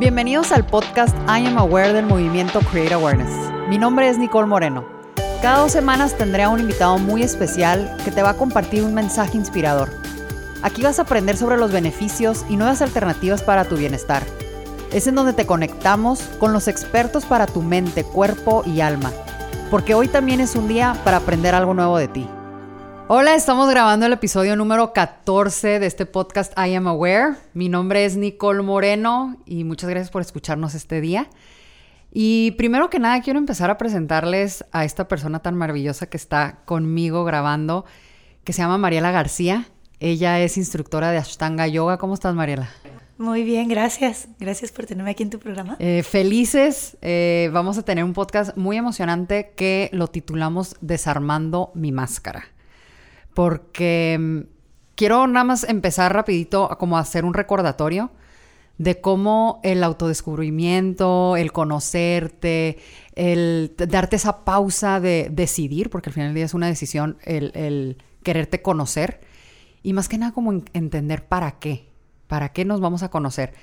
Bienvenidos al podcast I Am Aware del movimiento Create Awareness. Mi nombre es Nicole Moreno. Cada dos semanas tendré a un invitado muy especial que te va a compartir un mensaje inspirador. Aquí vas a aprender sobre los beneficios y nuevas alternativas para tu bienestar. Es en donde te conectamos con los expertos para tu mente, cuerpo y alma. Porque hoy también es un día para aprender algo nuevo de ti. Hola, estamos grabando el episodio número 14 de este podcast I Am Aware. Mi nombre es Nicole Moreno y muchas gracias por escucharnos este día. Y primero que nada quiero empezar a presentarles a esta persona tan maravillosa que está conmigo grabando, que se llama Mariela García. Ella es instructora de Ashtanga Yoga. ¿Cómo estás, Mariela? Muy bien, gracias. Gracias por tenerme aquí en tu programa. Eh, felices. Eh, vamos a tener un podcast muy emocionante que lo titulamos Desarmando mi máscara porque mm, quiero nada más empezar rapidito a como hacer un recordatorio de cómo el autodescubrimiento, el conocerte, el darte esa pausa de decidir, porque al final del día es una decisión, el, quererte conocer y más que nada como entender para qué, para qué nos vamos a conocer.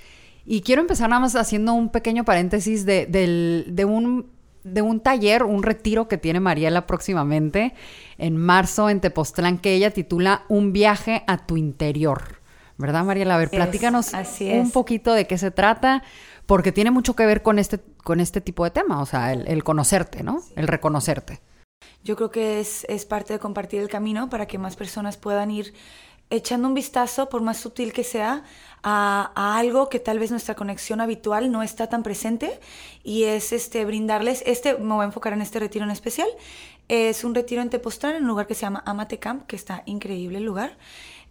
Y quiero empezar nada más haciendo un pequeño paréntesis de, de un de un taller, un retiro que tiene Mariela próximamente en marzo en Tepoztlán, que ella titula Un viaje a tu interior. ¿Verdad, Mariela? A ver, platícanos un poquito de qué se trata, porque tiene mucho que ver con este, con este tipo de tema, o sea, el, conocerte, ¿no? El reconocerte. Yo creo que es, es parte de compartir el camino para que más personas puedan ir echando un vistazo, por más sutil que sea, a, algo que tal vez nuestra conexión habitual no está tan presente y es este brindarles, este, me voy a enfocar en este retiro en especial, es un retiro en Tepoztlán, en un lugar que se llama Amate Camp, que está increíble el lugar.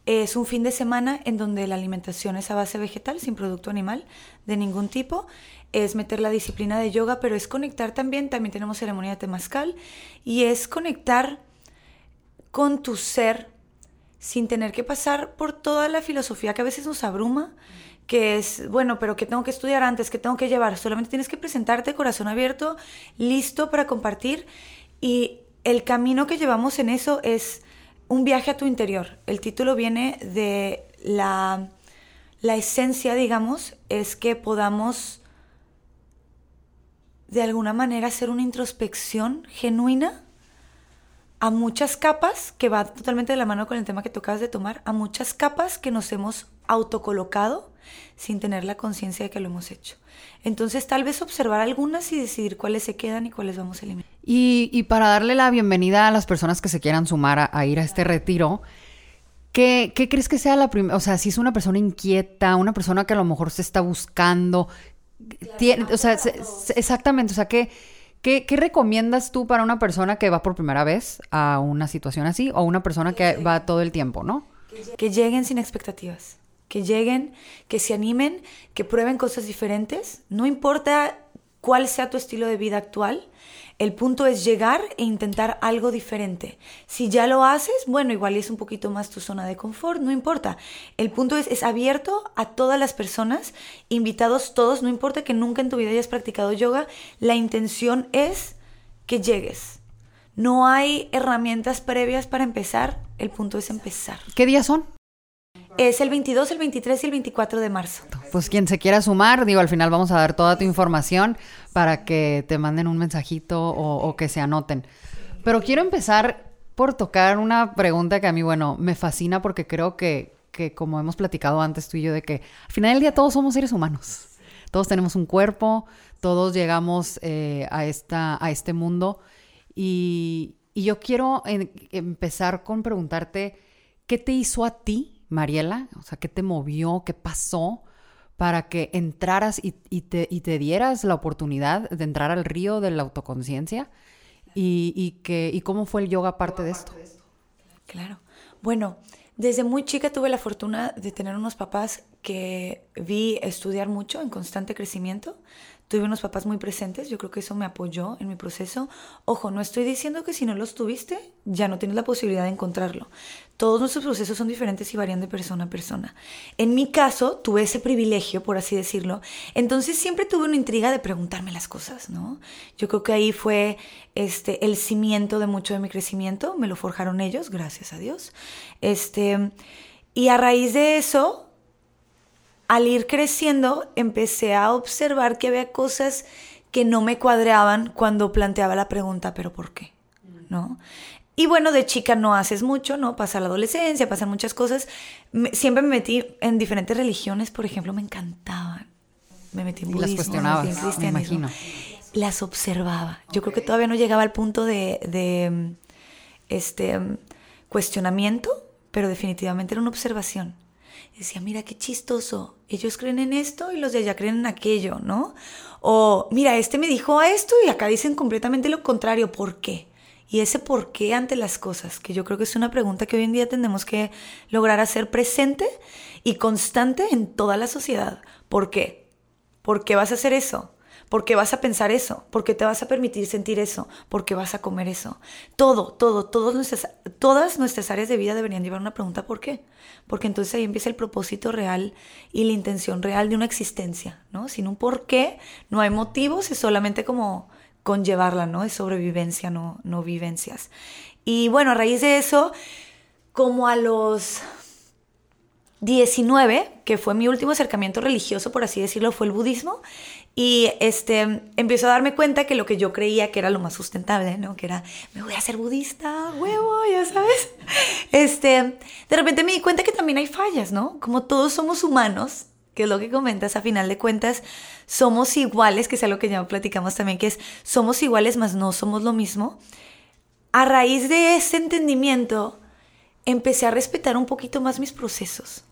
Es un fin de semana en donde la alimentación es a base vegetal, sin producto animal de ningún tipo. Es meter la disciplina de yoga, pero es conectar también, también tenemos ceremonia de temazcal, y es conectar con tu ser sin tener que pasar por toda la filosofía que a veces nos abruma, que es, bueno, pero que tengo que estudiar antes, que tengo que llevar, solamente tienes que presentarte corazón abierto, listo para compartir. Y el camino que llevamos en eso es un viaje a tu interior. El título viene de la, la esencia, digamos, es que podamos de alguna manera hacer una introspección genuina a muchas capas, que va totalmente de la mano con el tema que tú acabas de tomar, a muchas capas que nos hemos autocolocado sin tener la conciencia de que lo hemos hecho. Entonces tal vez observar algunas y decidir cuáles se quedan y cuáles vamos a eliminar. Y, para darle la bienvenida a las personas que se quieran sumar a, ir a este retiro, ¿qué, crees que sea la primera? O sea, si es una persona inquieta, una persona que a lo mejor se está buscando, tiene, o sea, exactamente, o sea, que ¿Qué, recomiendas tú para una persona que va por primera vez a una situación así o una persona que va todo el tiempo, no? Que lleguen sin expectativas, que lleguen, que se animen, que prueben cosas diferentes, no importa cuál sea tu estilo de vida actual, el punto es llegar e intentar algo diferente. Si ya lo haces, bueno, igual es un poquito más tu zona de confort, no importa. El punto es, es abierto a todas las personas, invitados todos, no importa que nunca en tu vida hayas practicado yoga, la intención es que llegues. No hay herramientas previas para empezar, el punto es empezar. ¿Qué días son? Es el 22, el 23 y el 24 de marzo. Pues quien se quiera sumar, digo, al final vamos a dar toda tu información para que te manden un mensajito o, que se anoten. Pero quiero empezar por tocar una pregunta que a mí, bueno, me fascina porque creo que, que como hemos platicado antes tú y yo, de que al final del día todos somos seres humanos. Todos tenemos un cuerpo, todos llegamos eh, a, esta, a este mundo. Y, y yo quiero empezar con preguntarte, ¿qué te hizo a ti Mariela? O sea, ¿qué te movió? ¿Qué pasó para que entraras y, te, te, dieras la oportunidad de entrar al río de la autoconciencia? Y, ¿Y cómo fue el yoga parte de esto? Claro. Bueno, desde muy chica tuve la fortuna de tener unos papás que vi estudiar mucho en constante crecimiento tuve unos papás muy presentes, yo creo que eso me apoyó en mi proceso. Ojo, no estoy diciendo que si no los tuviste, ya no tienes la posibilidad de encontrarlo. Todos nuestros procesos son diferentes y varían de persona a persona. En mi caso, tuve ese privilegio, por así decirlo, entonces siempre tuve una intriga de preguntarme las cosas, ¿no? Yo creo que ahí fue este, el cimiento de mucho de mi crecimiento, me lo forjaron ellos, gracias a Dios. Este, y a raíz de eso, al ir creciendo, empecé a observar que había cosas que no me cuadraban cuando planteaba la pregunta, ¿pero por qué? ¿No? Y bueno, de chica no haces mucho, ¿no? Pasa la adolescencia, pasan muchas cosas. siempre me metí en diferentes religiones, por ejemplo, me encantaban. Me metí en budismo, las cuestionabas, me imagino. Las observaba. Yo creo que todavía no llegaba al punto de, de este cuestionamiento, pero definitivamente era una observación decía, mira qué chistoso, ellos creen en esto y los de allá creen en aquello, ¿no? O mira, este me dijo esto y acá dicen completamente lo contrario, ¿por qué? Y ese por qué ante las cosas, que yo creo que es una pregunta que hoy en día tenemos que lograr hacer presente y constante en toda la sociedad. ¿Por qué? ¿Por qué vas a hacer eso? ¿Por qué vas a pensar eso? ¿Por qué te vas a permitir sentir eso? ¿Por qué vas a comer eso? Todo, todo, todas nuestras, todas nuestras áreas de vida deberían llevar una pregunta ¿por qué? Porque entonces ahí empieza el propósito real y la intención real de una existencia, ¿no? Sin un por qué no hay motivos, es solamente como conllevarla, ¿no? Es sobrevivencia, no, no vivencias. Y bueno, a raíz de eso, como a los 19, que fue mi último acercamiento religioso, por así decirlo, fue el budismo. Y este, empiezo a darme cuenta que lo que yo creía que era lo más sustentable, ¿no? Que era, me voy a hacer budista, huevo, ya sabes. Este, de repente me di cuenta que también hay fallas, ¿no? Como todos somos humanos, que es lo que comentas, a final de cuentas, somos iguales, que es algo que ya platicamos también, que es, somos iguales, mas no somos lo mismo. A raíz de ese entendimiento, empecé a respetar un poquito más mis procesos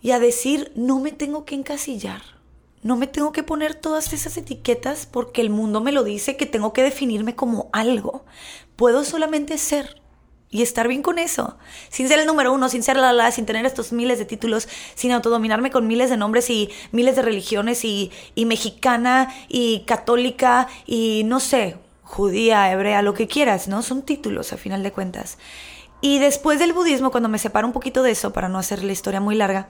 y a decir, no me tengo que encasillar no me tengo que poner todas esas etiquetas porque el mundo me lo dice que tengo que definirme como algo. Puedo solamente ser y estar bien con eso, sin ser el número uno, sin ser la la, sin tener estos miles de títulos, sin autodominarme con miles de nombres y miles de religiones y, mexicana y católica y no sé, judía, hebrea, lo que quieras, ¿no? Son títulos a final de cuentas. Y después del budismo, cuando me separo un poquito de eso, para no hacer la historia muy larga,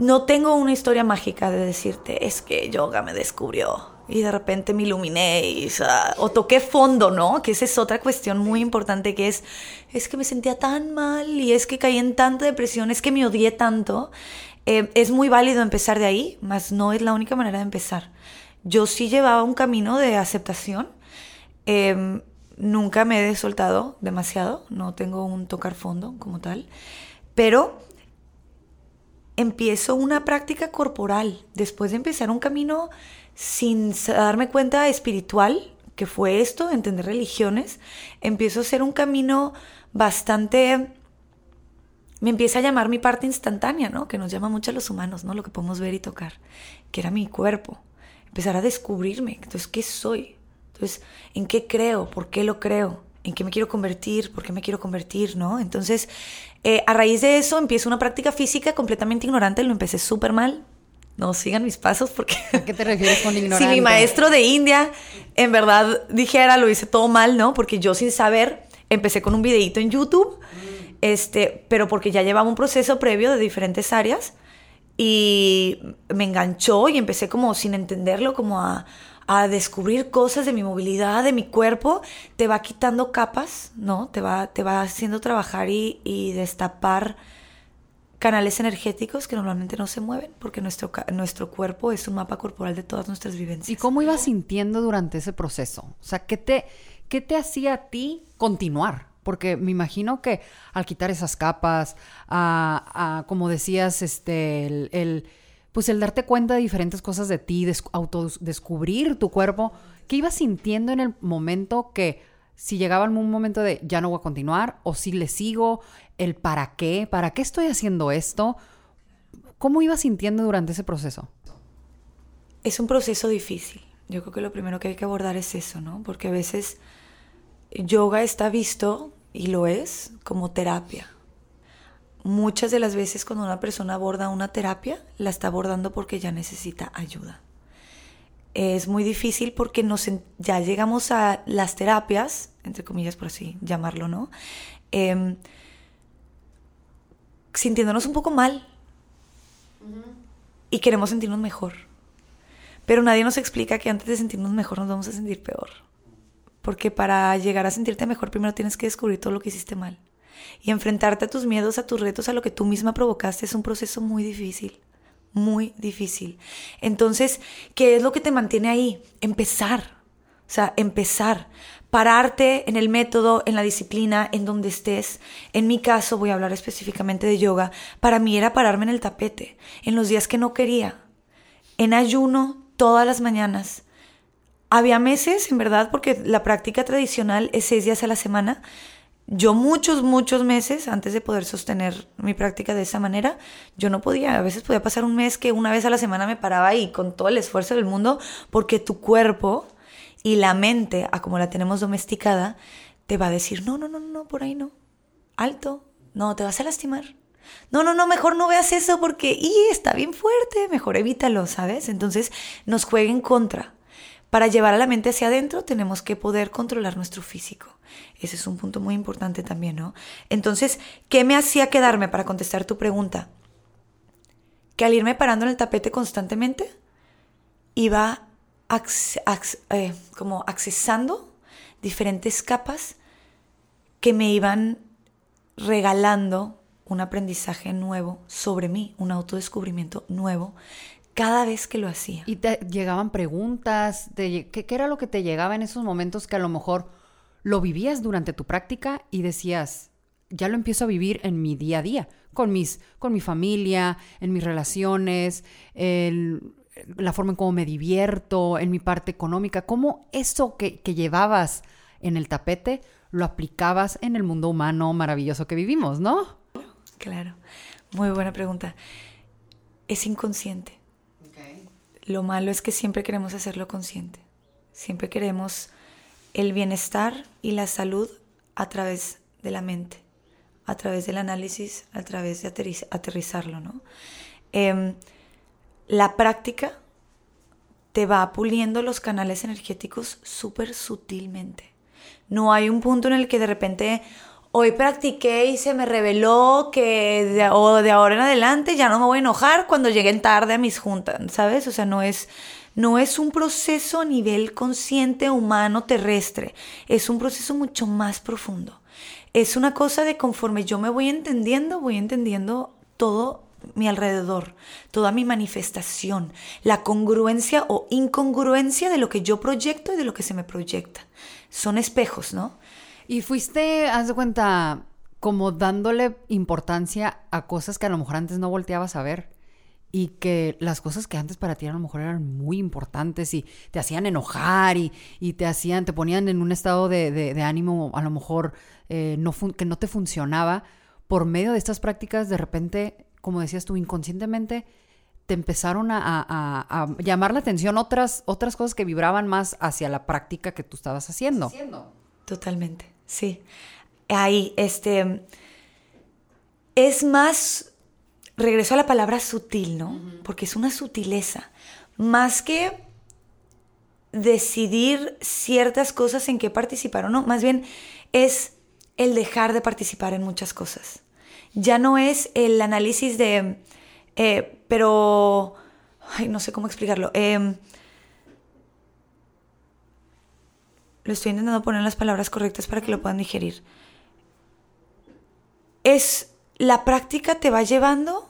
no tengo una historia mágica de decirte, es que yoga me descubrió y de repente me iluminé y, o, toqué fondo, ¿no? Que esa es otra cuestión muy importante que es, es que me sentía tan mal y es que caí en tanta depresión, es que me odié tanto. Eh, es muy válido empezar de ahí, mas no es la única manera de empezar. Yo sí llevaba un camino de aceptación. Em, nunca me he soltado demasiado, no tengo un tocar fondo como tal, pero empiezo una práctica corporal, después de empezar un camino sin darme cuenta espiritual, que fue esto, entender religiones, empiezo a hacer un camino bastante... Me empieza a llamar mi parte instantánea, ¿no? Que nos llama mucho a los humanos, ¿no? Lo que podemos ver y tocar, que era mi cuerpo. Empezar a descubrirme, entonces, ¿qué soy? Entonces, ¿en qué creo? ¿Por qué lo creo? ¿En qué me quiero convertir? ¿Por qué me quiero convertir? ¿No? Entonces, eh, a raíz de eso empiezo una práctica física completamente ignorante, lo empecé súper mal. No sigan mis pasos porque... ¿A qué te refieres con ignorante? si mi maestro de India en verdad dijera, lo hice todo mal, ¿no? Porque yo sin saber empecé con un videíto en YouTube, este, pero porque ya llevaba un proceso previo de diferentes áreas y me enganchó y empecé como sin entenderlo, como a a descubrir cosas de mi movilidad, de mi cuerpo, te va quitando capas, ¿no? Te va, te va haciendo trabajar y, destapar canales energéticos que normalmente no se mueven, porque nuestro, nuestro cuerpo es un mapa corporal de todas nuestras vivencias. ¿Y cómo ibas sintiendo durante ese proceso? O sea, ¿qué te, qué te hacía a ti continuar? Porque me imagino que al quitar esas capas, a, como decías, este, el pues el darte cuenta de diferentes cosas de ti, autodescubrir tu cuerpo, ¿qué ibas sintiendo en el momento que si llegaba un momento de ya no voy a continuar o si le sigo, el para qué, para qué estoy haciendo esto? ¿Cómo ibas sintiendo durante ese proceso? Es un proceso difícil. Yo creo que lo primero que hay que abordar es eso, ¿no? Porque a veces yoga está visto, y lo es, como terapia muchas de las veces cuando una persona aborda una terapia, la está abordando porque ya necesita ayuda. Es muy difícil porque nos, ya llegamos a las terapias, entre comillas por así llamarlo, ¿no? Em, sintiéndonos un poco mal y queremos sentirnos mejor. Pero nadie nos explica que antes de sentirnos mejor nos vamos a sentir peor. Porque para llegar a sentirte mejor primero tienes que descubrir todo lo que hiciste mal. Y enfrentarte a tus miedos, a tus retos, a lo que tú misma provocaste es un proceso muy difícil, muy difícil. Entonces, ¿qué es lo que te mantiene ahí? Empezar. O sea, empezar. Pararte en el método, en la disciplina, en donde estés. En mi caso, voy a hablar específicamente de yoga. Para mí era pararme en el tapete, en los días que no quería. En ayuno, todas las mañanas. Había meses, en verdad, porque la práctica tradicional es seis días a la semana yo muchos, muchos meses antes de poder sostener mi práctica de esa manera, yo no podía, a veces podía pasar un mes que una vez a la semana me paraba y con todo el esfuerzo del mundo, porque tu cuerpo y la mente, a como la tenemos domesticada, te va a decir, no, no, no, no, por ahí no, alto, no, te vas a lastimar. No, no, no, mejor no veas eso porque y está bien fuerte, mejor evítalo, ¿sabes? Entonces nos juega en contra. Para llevar a la mente hacia adentro tenemos que poder controlar nuestro físico. Ese es un punto muy importante también, ¿no? Entonces, ¿qué me hacía quedarme para contestar tu pregunta? Que al irme parando en el tapete constantemente, iba eh, como accesando diferentes capas que me iban regalando un aprendizaje nuevo sobre mí, un autodescubrimiento nuevo cada vez que lo hacía. Y te llegaban preguntas, ¿qué, era lo que te llegaba en esos momentos que a lo mejor lo vivías durante tu práctica y decías, ya lo empiezo a vivir en mi día a día, con, mis, con mi familia, en mis relaciones, la forma en cómo me divierto, en mi parte económica, cómo eso que, que llevabas en el tapete lo aplicabas en el mundo humano maravilloso que vivimos, ¿no? Claro, muy buena pregunta. Es inconsciente. Lo malo es que siempre queremos hacerlo consciente. Siempre queremos el bienestar y la salud a través de la mente, a través del análisis, a través de aterrizarlo, ¿no? Em, la práctica te va puliendo los canales energéticos súper sutilmente. No hay un punto en el que de repente, hoy practiqué y se me reveló que de, o de ahora en adelante ya no me voy a enojar cuando lleguen tarde a mis juntas, ¿sabes? O sea, no es, no es un proceso a nivel consciente, humano, terrestre, es un proceso mucho más profundo. Es una cosa de conforme yo me voy entendiendo, voy entendiendo todo mi alrededor, toda mi manifestación, la congruencia o incongruencia de lo que yo proyecto y de lo que se me proyecta. Son espejos, ¿no? Y fuiste, haz de cuenta, como dándole importancia a cosas que a lo mejor antes no volteabas a ver. Y que las cosas que antes para ti a lo mejor eran muy importantes y te hacían enojar y, te hacían, te ponían en un estado de, ánimo a lo mejor eh, no que no te funcionaba. Por medio de estas prácticas, de repente, como decías tú, inconscientemente, te empezaron a, a, llamar la atención otras, otras cosas que vibraban más hacia la práctica que tú estabas haciendo. Totalmente. Sí. Ahí, este. Es más. Regreso a la palabra sutil, ¿no? Porque es una sutileza. Más que decidir ciertas cosas en qué participar o no. Más bien es el dejar de participar en muchas cosas. Ya no es el análisis de. Eh, pero. Ay, no sé cómo explicarlo. Eh, Lo estoy intentando poner las palabras correctas para que lo puedan digerir. Es la práctica te va llevando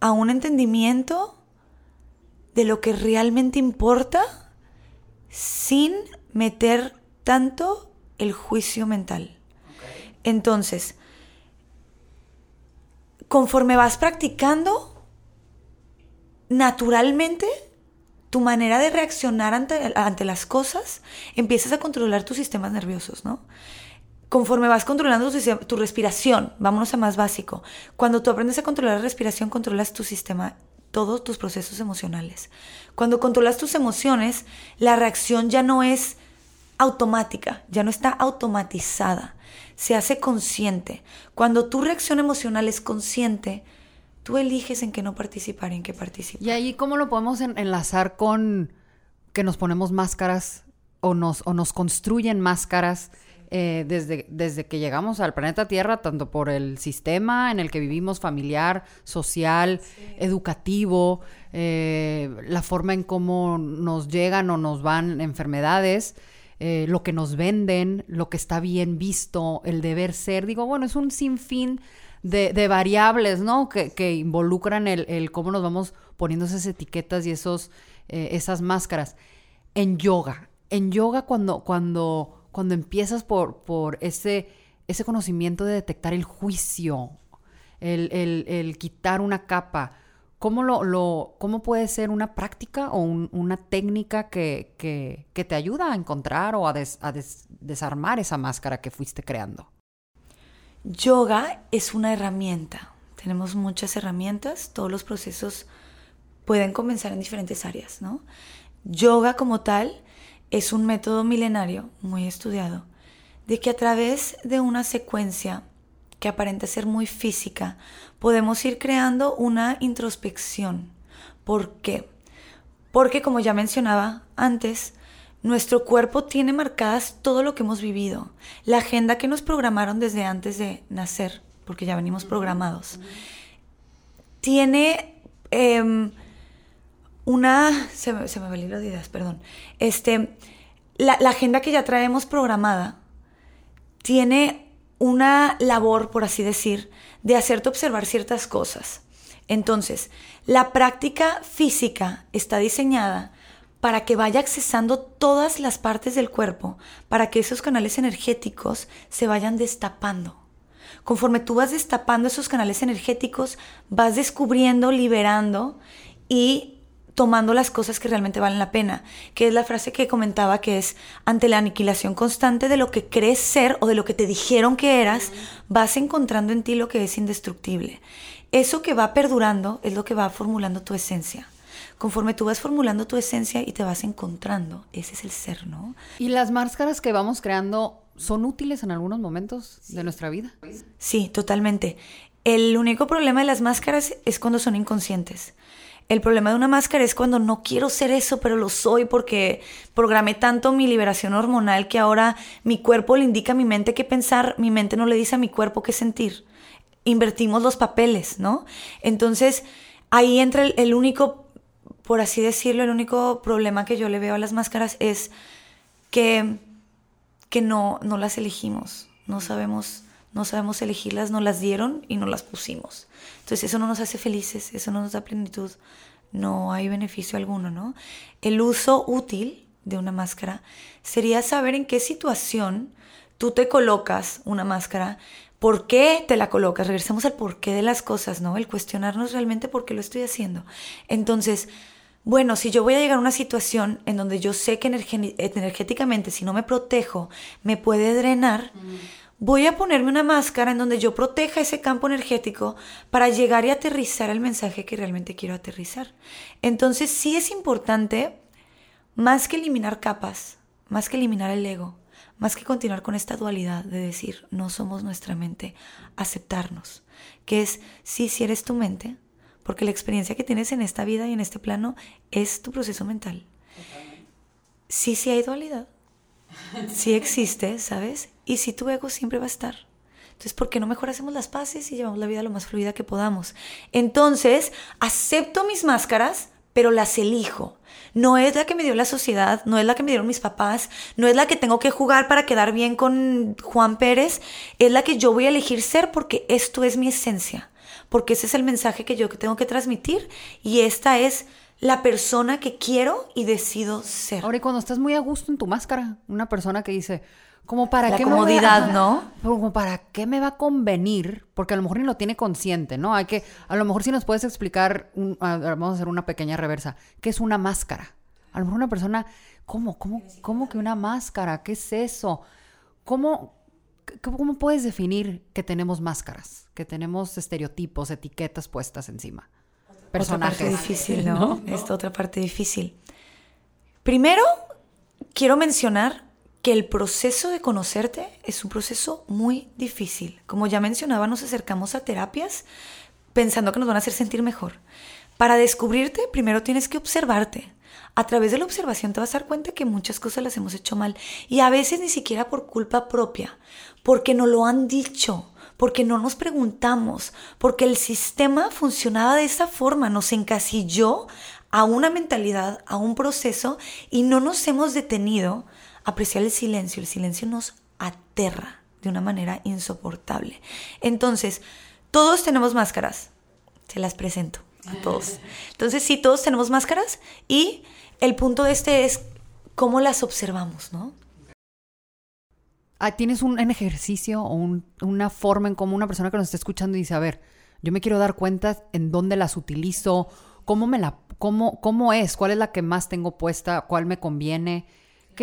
a un entendimiento de lo que realmente importa sin meter tanto el juicio mental. Entonces, conforme vas practicando, naturalmente tu manera de reaccionar ante, ante, las cosas, empiezas a controlar tus sistemas nerviosos, ¿no? Conforme vas controlando tu, tu, respiración, vámonos a más básico. Cuando tú aprendes a controlar la respiración, controlas tu sistema, todos tus procesos emocionales. Cuando controlas tus emociones, la reacción ya no es automática, ya no está automatizada, se hace consciente. Cuando tu reacción emocional es consciente, Tú eliges en qué no participar y en qué participar. Y ahí, ¿cómo lo podemos enlazar con que nos ponemos máscaras o nos, o nos construyen máscaras eh, desde, desde que llegamos al planeta Tierra, tanto por el sistema en el que vivimos, familiar, social, educativo, eh, la forma en cómo nos llegan o nos van enfermedades? Eh, lo que nos venden, lo que está bien visto, el deber ser. Digo, bueno, es un sinfín de, variables, ¿no? Que, involucran el, cómo nos vamos poniendo esas etiquetas y esos, eh, esas máscaras. En yoga, en yoga cuando, cuando, cuando empiezas por, por ese, ese conocimiento de detectar el juicio, el, quitar una capa, ¿cómo, lo, lo, ¿cómo puede ser una práctica o una técnica que, que, te ayuda a encontrar o a, a desarmar esa máscara que fuiste creando? Yoga es una herramienta. Tenemos muchas herramientas, todos los procesos pueden comenzar en diferentes áreas, ¿no? Yoga como tal es un método milenario muy estudiado de que a través de una secuencia que aparenta ser muy física, podemos ir creando una introspección. ¿Por qué? Porque como ya mencionaba antes, nuestro cuerpo tiene marcadas todo lo que hemos vivido, la agenda que nos programaron desde antes de nacer, porque ya venimos programados. Tiene em, una... Se me, se me va el libro de ideas, perdón. Este, la, la agenda que ya traemos programada tiene una labor, por así decir, de hacerte observar ciertas cosas. Entonces, la práctica física está diseñada para que vaya accesando todas las partes del cuerpo, para que esos canales energéticos se vayan destapando. Conforme tú vas destapando esos canales energéticos, vas descubriendo, liberando y tomando las cosas que realmente valen la pena, que es la frase que comentaba que es ante la aniquilación constante de lo que crees ser o de lo que te dijeron que eras, vas encontrando en ti lo que es indestructible. Eso que va perdurando es lo que va formulando tu esencia conforme tú vas formulando tu esencia y te vas encontrando. Ese es el ser, ¿no? Y las máscaras que vamos creando son útiles en algunos momentos de nuestra vida. Sí, totalmente. El único problema de las máscaras es cuando son inconscientes. El problema de una máscara es cuando no quiero ser eso, pero lo soy porque programé tanto mi liberación hormonal que ahora mi cuerpo le indica a mi mente qué pensar, mi mente no le dice a mi cuerpo qué sentir. Invertimos los papeles, ¿no? Entonces, ahí entra el único por así decirlo, el único problema que yo le veo a las máscaras es que, que no, no las elegimos, no sabemos, no sabemos elegirlas, no las dieron y no las pusimos. Entonces eso no nos hace felices, eso no nos da plenitud, no hay beneficio alguno, ¿no? El uso útil de una máscara sería saber en qué situación tú te colocas una máscara, por qué te la colocas, regresemos al porqué de las cosas, ¿no? El cuestionarnos realmente por qué lo estoy haciendo. Entonces, bueno, si yo voy a llegar a una situación en donde yo sé que energéticamente, si no me protejo, me puede drenar, voy a ponerme una máscara en donde yo proteja ese campo energético para llegar y aterrizar el mensaje que realmente quiero aterrizar. Entonces sí es importante, más que eliminar capas, más que eliminar el ego, más que continuar con esta dualidad de decir, no somos nuestra mente, aceptarnos, que es, sí, si eres tu mente, porque la experiencia que tienes en esta vida y en este plano es tu proceso mental. Sí, sí hay dualidad, sí existe, ¿sabes? Y sí tu ego siempre va a estar. Entonces, ¿por qué no mejor hacemos las paces y llevamos la vida lo más fluida que podamos? Entonces, acepto mis máscaras, pero las elijo. No es la que me dio la sociedad, no es la que me dieron mis papás, no es la que tengo que jugar para quedar bien con Juan Pérez, es la que yo voy a elegir ser porque esto es mi esencia porque ese es el mensaje que yo tengo que transmitir y esta es la persona que quiero y decido ser. Ahora, y cuando estás muy a gusto en tu máscara, una persona que dice, como para la qué comodidad, me ¿no? Como para qué me va a convenir, porque a lo mejor ni lo tiene consciente, ¿no? Hay que, a lo mejor si nos puedes explicar, vamos a hacer una pequeña reversa, ¿qué es una máscara? A lo mejor una persona, ¿cómo, cómo, cómo que una máscara? ¿Qué es eso? ¿Cómo, ¿Cómo puedes definir que tenemos máscaras, que tenemos estereotipos, etiquetas puestas encima? Personajes. Otra parte difícil, ¿no? Esta otra parte difícil. Primero, quiero mencionar que el proceso de conocerte es un proceso muy difícil. Como ya mencionaba, nos acercamos a terapias pensando que nos van a hacer sentir mejor. Para descubrirte, primero tienes que observarte a través de la observación te vas a dar cuenta que muchas cosas las hemos hecho mal y a veces ni siquiera por culpa propia, porque no lo han dicho, porque no nos preguntamos, porque el sistema funcionaba de esa forma, nos encasilló a una mentalidad, a un proceso y no nos hemos detenido apreciar el silencio. El silencio nos aterra de una manera insoportable. Entonces, Todos tenemos máscaras. Se las presento a todos. Entonces, sí, todos tenemos máscaras y el punto de este es cómo las observamos, ¿no? Ah, ¿Tienes un, ejercicio o una forma en cómo una persona que nos está escuchando dice, a ver, yo me quiero dar cuenta en dónde las utilizo, cómo me la, cómo, cómo es, cuál es la que más tengo puesta, cuál me conviene?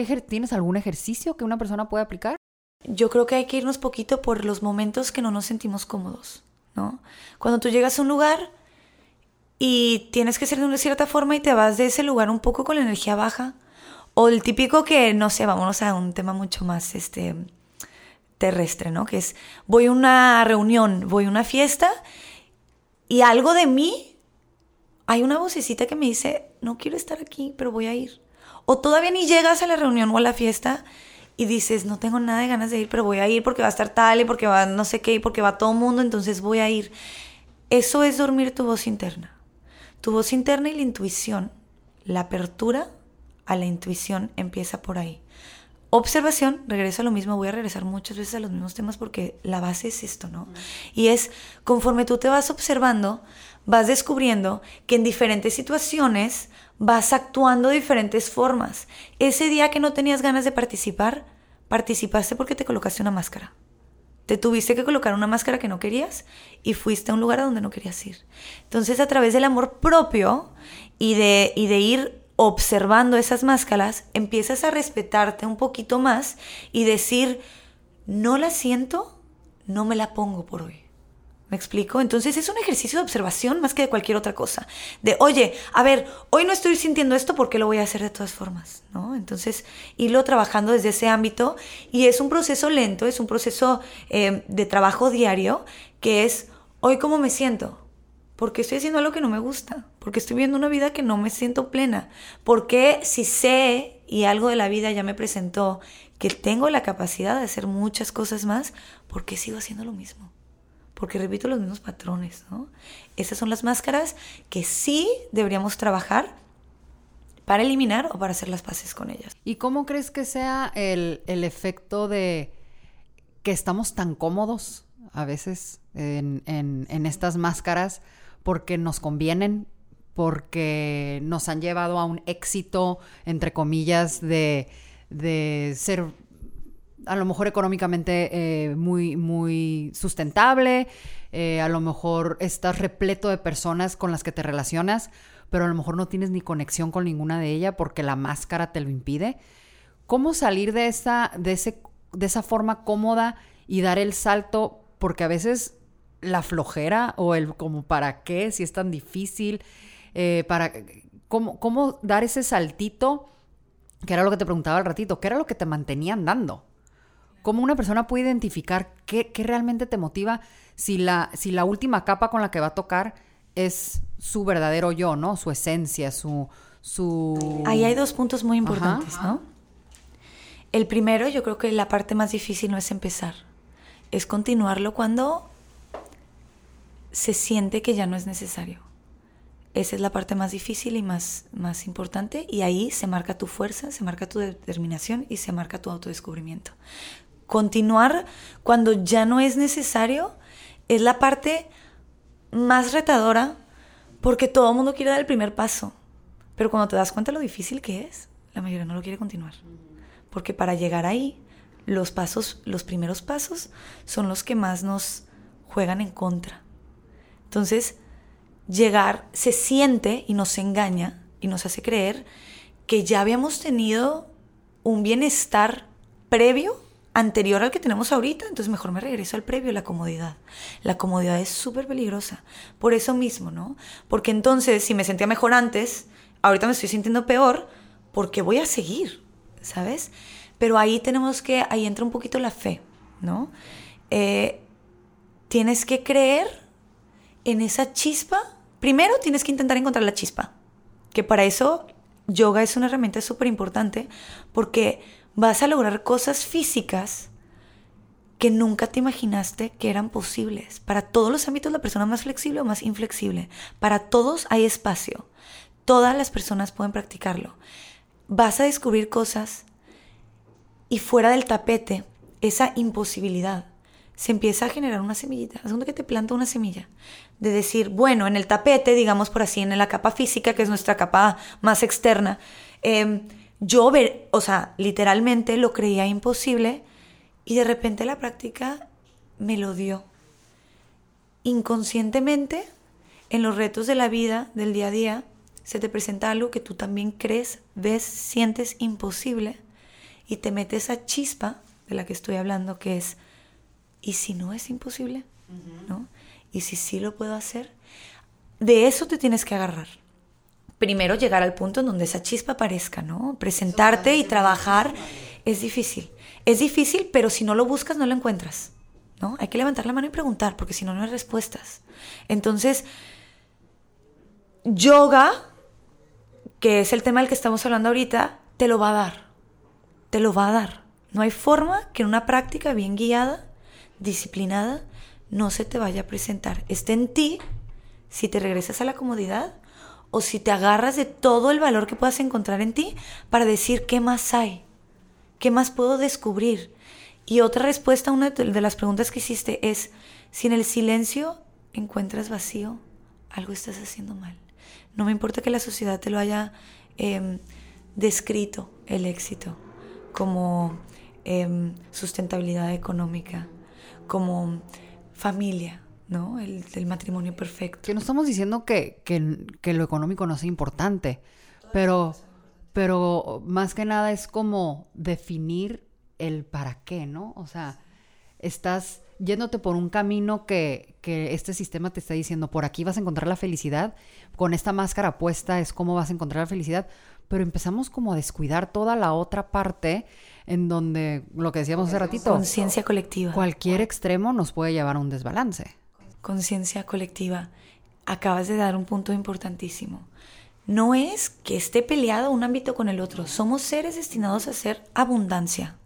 ¿Qué ¿Tienes algún ejercicio que una persona puede aplicar? Yo creo que hay que irnos poquito por los momentos que no nos sentimos cómodos, ¿no? Cuando tú llegas a un lugar y tienes que ser de una cierta forma y te vas de ese lugar un poco con la energía baja, o el típico que, no sé, vámonos a un tema mucho más este, terrestre, ¿no? Que es, voy a una reunión, voy a una fiesta y algo de mí, hay una vocecita que me dice, no quiero estar aquí, pero voy a ir. O todavía ni llegas a la reunión o a la fiesta y dices, no tengo nada de ganas de ir, pero voy a ir porque va a estar tal y porque va no sé qué y porque va todo el mundo, entonces voy a ir. Eso es dormir tu voz interna. Tu voz interna y la intuición, la apertura a la intuición empieza por ahí. Observación, regreso a lo mismo, voy a regresar muchas veces a los mismos temas porque la base es esto, ¿no? Y es, conforme tú te vas observando, vas descubriendo que en diferentes situaciones vas actuando de diferentes formas. Ese día que no tenías ganas de participar, participaste porque te colocaste una máscara. Te tuviste que colocar una máscara que no querías y fuiste a un lugar a donde no querías ir. Entonces, a través del amor propio y de, y de ir observando esas máscaras, empiezas a respetarte un poquito más y decir, no la siento, no me la pongo por hoy. ¿Me explico? Entonces es un ejercicio de observación más que de cualquier otra cosa. De, oye, a ver, hoy no estoy sintiendo esto, ¿por qué lo voy a hacer de todas formas? ¿No? Entonces, irlo trabajando desde ese ámbito y es un proceso lento, es un proceso eh, de trabajo diario que es, hoy cómo me siento, porque estoy haciendo algo que no me gusta, porque estoy viviendo una vida que no me siento plena, porque si sé y algo de la vida ya me presentó que tengo la capacidad de hacer muchas cosas más, ¿por qué sigo haciendo lo mismo? Porque repito los mismos patrones, ¿no? Esas son las máscaras que sí deberíamos trabajar para eliminar o para hacer las paces con ellas. ¿Y cómo crees que sea el, el efecto de que estamos tan cómodos a veces en, en, en estas máscaras? porque nos convienen, porque nos han llevado a un éxito, entre comillas, de, ser a lo mejor económicamente eh, muy, muy sustentable, eh, a lo mejor estás repleto de personas con las que te relacionas, pero a lo mejor no tienes ni conexión con ninguna de ellas porque la máscara te lo impide. ¿Cómo salir de esa, de ese, de esa forma cómoda y dar el salto? Porque a veces la flojera o el como para qué, si es tan difícil, eh, para cómo, cómo dar ese saltito, que era lo que te preguntaba al ratito, ¿qué era lo que te mantenían dando? ¿Cómo una persona puede identificar qué, qué, realmente te motiva si la, si la última capa con la que va a tocar es su verdadero yo, ¿no? Su esencia, su... su... Ahí hay dos puntos muy importantes, ¿no? El primero, yo creo que la parte más difícil no es empezar, es continuarlo cuando se siente que ya no es necesario. Esa es la parte más difícil y más, más importante y ahí se marca tu fuerza, se marca tu determinación y se marca tu autodescubrimiento. Continuar cuando ya no es necesario es la parte más retadora porque todo el mundo quiere dar el primer paso, pero cuando te das cuenta lo difícil que es, la mayoría no lo quiere continuar. Porque para llegar ahí, los pasos, los primeros pasos son los que más nos juegan en contra. Entonces, llegar se siente y nos engaña y nos hace creer que ya habíamos tenido un bienestar previo anterior al que tenemos ahorita, entonces mejor me regreso al previo, la comodidad. La comodidad es súper peligrosa, por eso mismo, ¿no? Porque entonces, si me sentía mejor antes, ahorita me estoy sintiendo peor, porque voy a seguir, ¿sabes? Pero ahí tenemos que, ahí entra un poquito la fe, ¿no? Eh, tienes que creer en esa chispa, primero tienes que intentar encontrar la chispa, que para eso yoga es una herramienta súper importante porque vas a lograr cosas físicas que nunca te imaginaste que eran posibles. Para todos los ámbitos, la persona más flexible o más inflexible. Para todos hay espacio. Todas las personas pueden practicarlo. Vas a descubrir cosas y fuera del tapete, esa imposibilidad se empieza a generar una semillita. Segundo que te planta una semilla. De decir, bueno, en el tapete, digamos por así, en la capa física, que es nuestra capa más externa, em, yo ver, o sea, literalmente lo creía imposible y de repente la práctica me lo dio. Inconscientemente, en los retos de la vida, del día a día, se te presenta algo que tú también crees, ves, sientes imposible y te metes esa chispa de la que estoy hablando, que es ¿y si no es imposible? ¿No? ¿Y si sí lo puedo hacer? De eso te tienes que agarrar. Primero llegar al punto en donde esa chispa aparezca, ¿no? Presentarte y trabajar es difícil. Es difícil, pero si no lo buscas no lo encuentras, ¿no? Hay que levantar la mano y preguntar, porque si no no hay respuestas. Entonces, yoga, que es el tema del que estamos hablando ahorita, te lo va a dar. Te lo va a dar. No hay forma que en una práctica bien guiada disciplinada, no se te vaya a presentar. Está en ti si te regresas a la comodidad o si te agarras de todo el valor que puedas encontrar en ti para decir qué más hay, qué más puedo descubrir. Y otra respuesta a una de las preguntas que hiciste es, si en el silencio encuentras vacío, algo estás haciendo mal. No me importa que la sociedad te lo haya em, descrito, el éxito, como em, sustentabilidad económica, como familia, ¿no? El, matrimonio perfecto. Que no estamos diciendo que, que, lo económico no sea importante, pero, pero más que nada es como definir el para qué, ¿no? O sea, estás yéndote por un camino que, que, este sistema te está diciendo, por aquí vas a encontrar la felicidad, con esta máscara puesta es cómo vas a encontrar la felicidad, pero empezamos como a descuidar toda la otra parte en donde, lo que decíamos hace ratito, conciencia colectiva. Cualquier extremo nos puede llevar a un desbalance. Conciencia colectiva. Acabas de dar un punto importantísimo. No es que esté peleado un ámbito con el otro, somos seres destinados a ser abundancia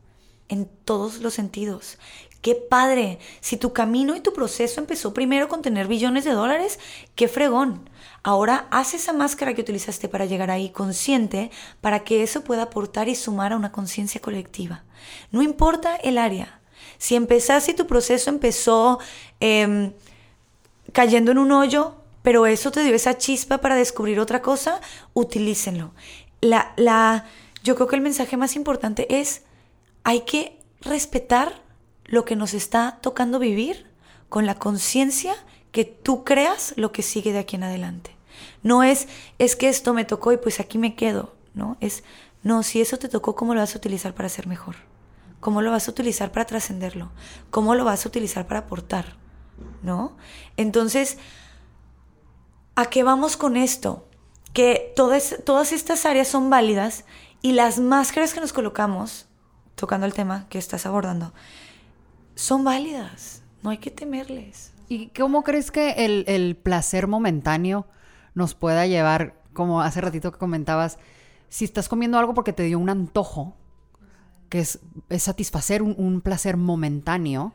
en todos los sentidos. Qué padre. Si tu camino y tu proceso empezó primero con tener billones de dólares, qué fregón. Ahora haz esa máscara que utilizaste para llegar ahí consciente para que eso pueda aportar y sumar a una conciencia colectiva. No importa el área. Si empezaste y tu proceso empezó em, cayendo en un hoyo, pero eso te dio esa chispa para descubrir otra cosa, utilícenlo. La, la, yo creo que el mensaje más importante es, hay que respetar lo que nos está tocando vivir con la conciencia que tú creas lo que sigue de aquí en adelante. No es, es que esto me tocó y pues aquí me quedo, ¿no? Es, no, si eso te tocó, ¿cómo lo vas a utilizar para ser mejor? ¿Cómo lo vas a utilizar para trascenderlo? ¿Cómo lo vas a utilizar para aportar? ¿No? Entonces, ¿a qué vamos con esto? Que todas, todas estas áreas son válidas y las máscaras que nos colocamos, tocando el tema que estás abordando, son válidas, no hay que temerles. ¿Y cómo crees que el, placer momentáneo nos pueda llevar, como hace ratito que comentabas, si estás comiendo algo porque te dio un antojo, que es, satisfacer un, placer momentáneo,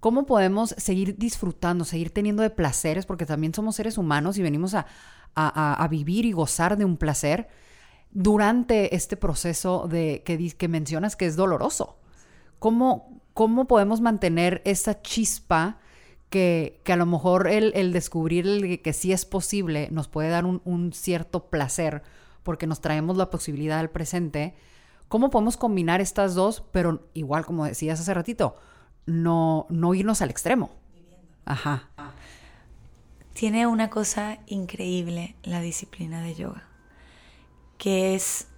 ¿cómo podemos seguir disfrutando, seguir teniendo de placeres? Porque también somos seres humanos y venimos a, a, vivir y gozar de un placer durante este proceso de que, que mencionas que es doloroso. ¿Cómo, ¿cómo podemos mantener esa chispa que, a lo mejor el, descubrir el, que sí es posible nos puede dar un, cierto placer porque nos traemos la posibilidad al presente? ¿Cómo podemos combinar estas dos, pero igual, como decías hace ratito, no, no irnos al extremo? Ajá. Tiene una cosa increíble la disciplina de yoga, que es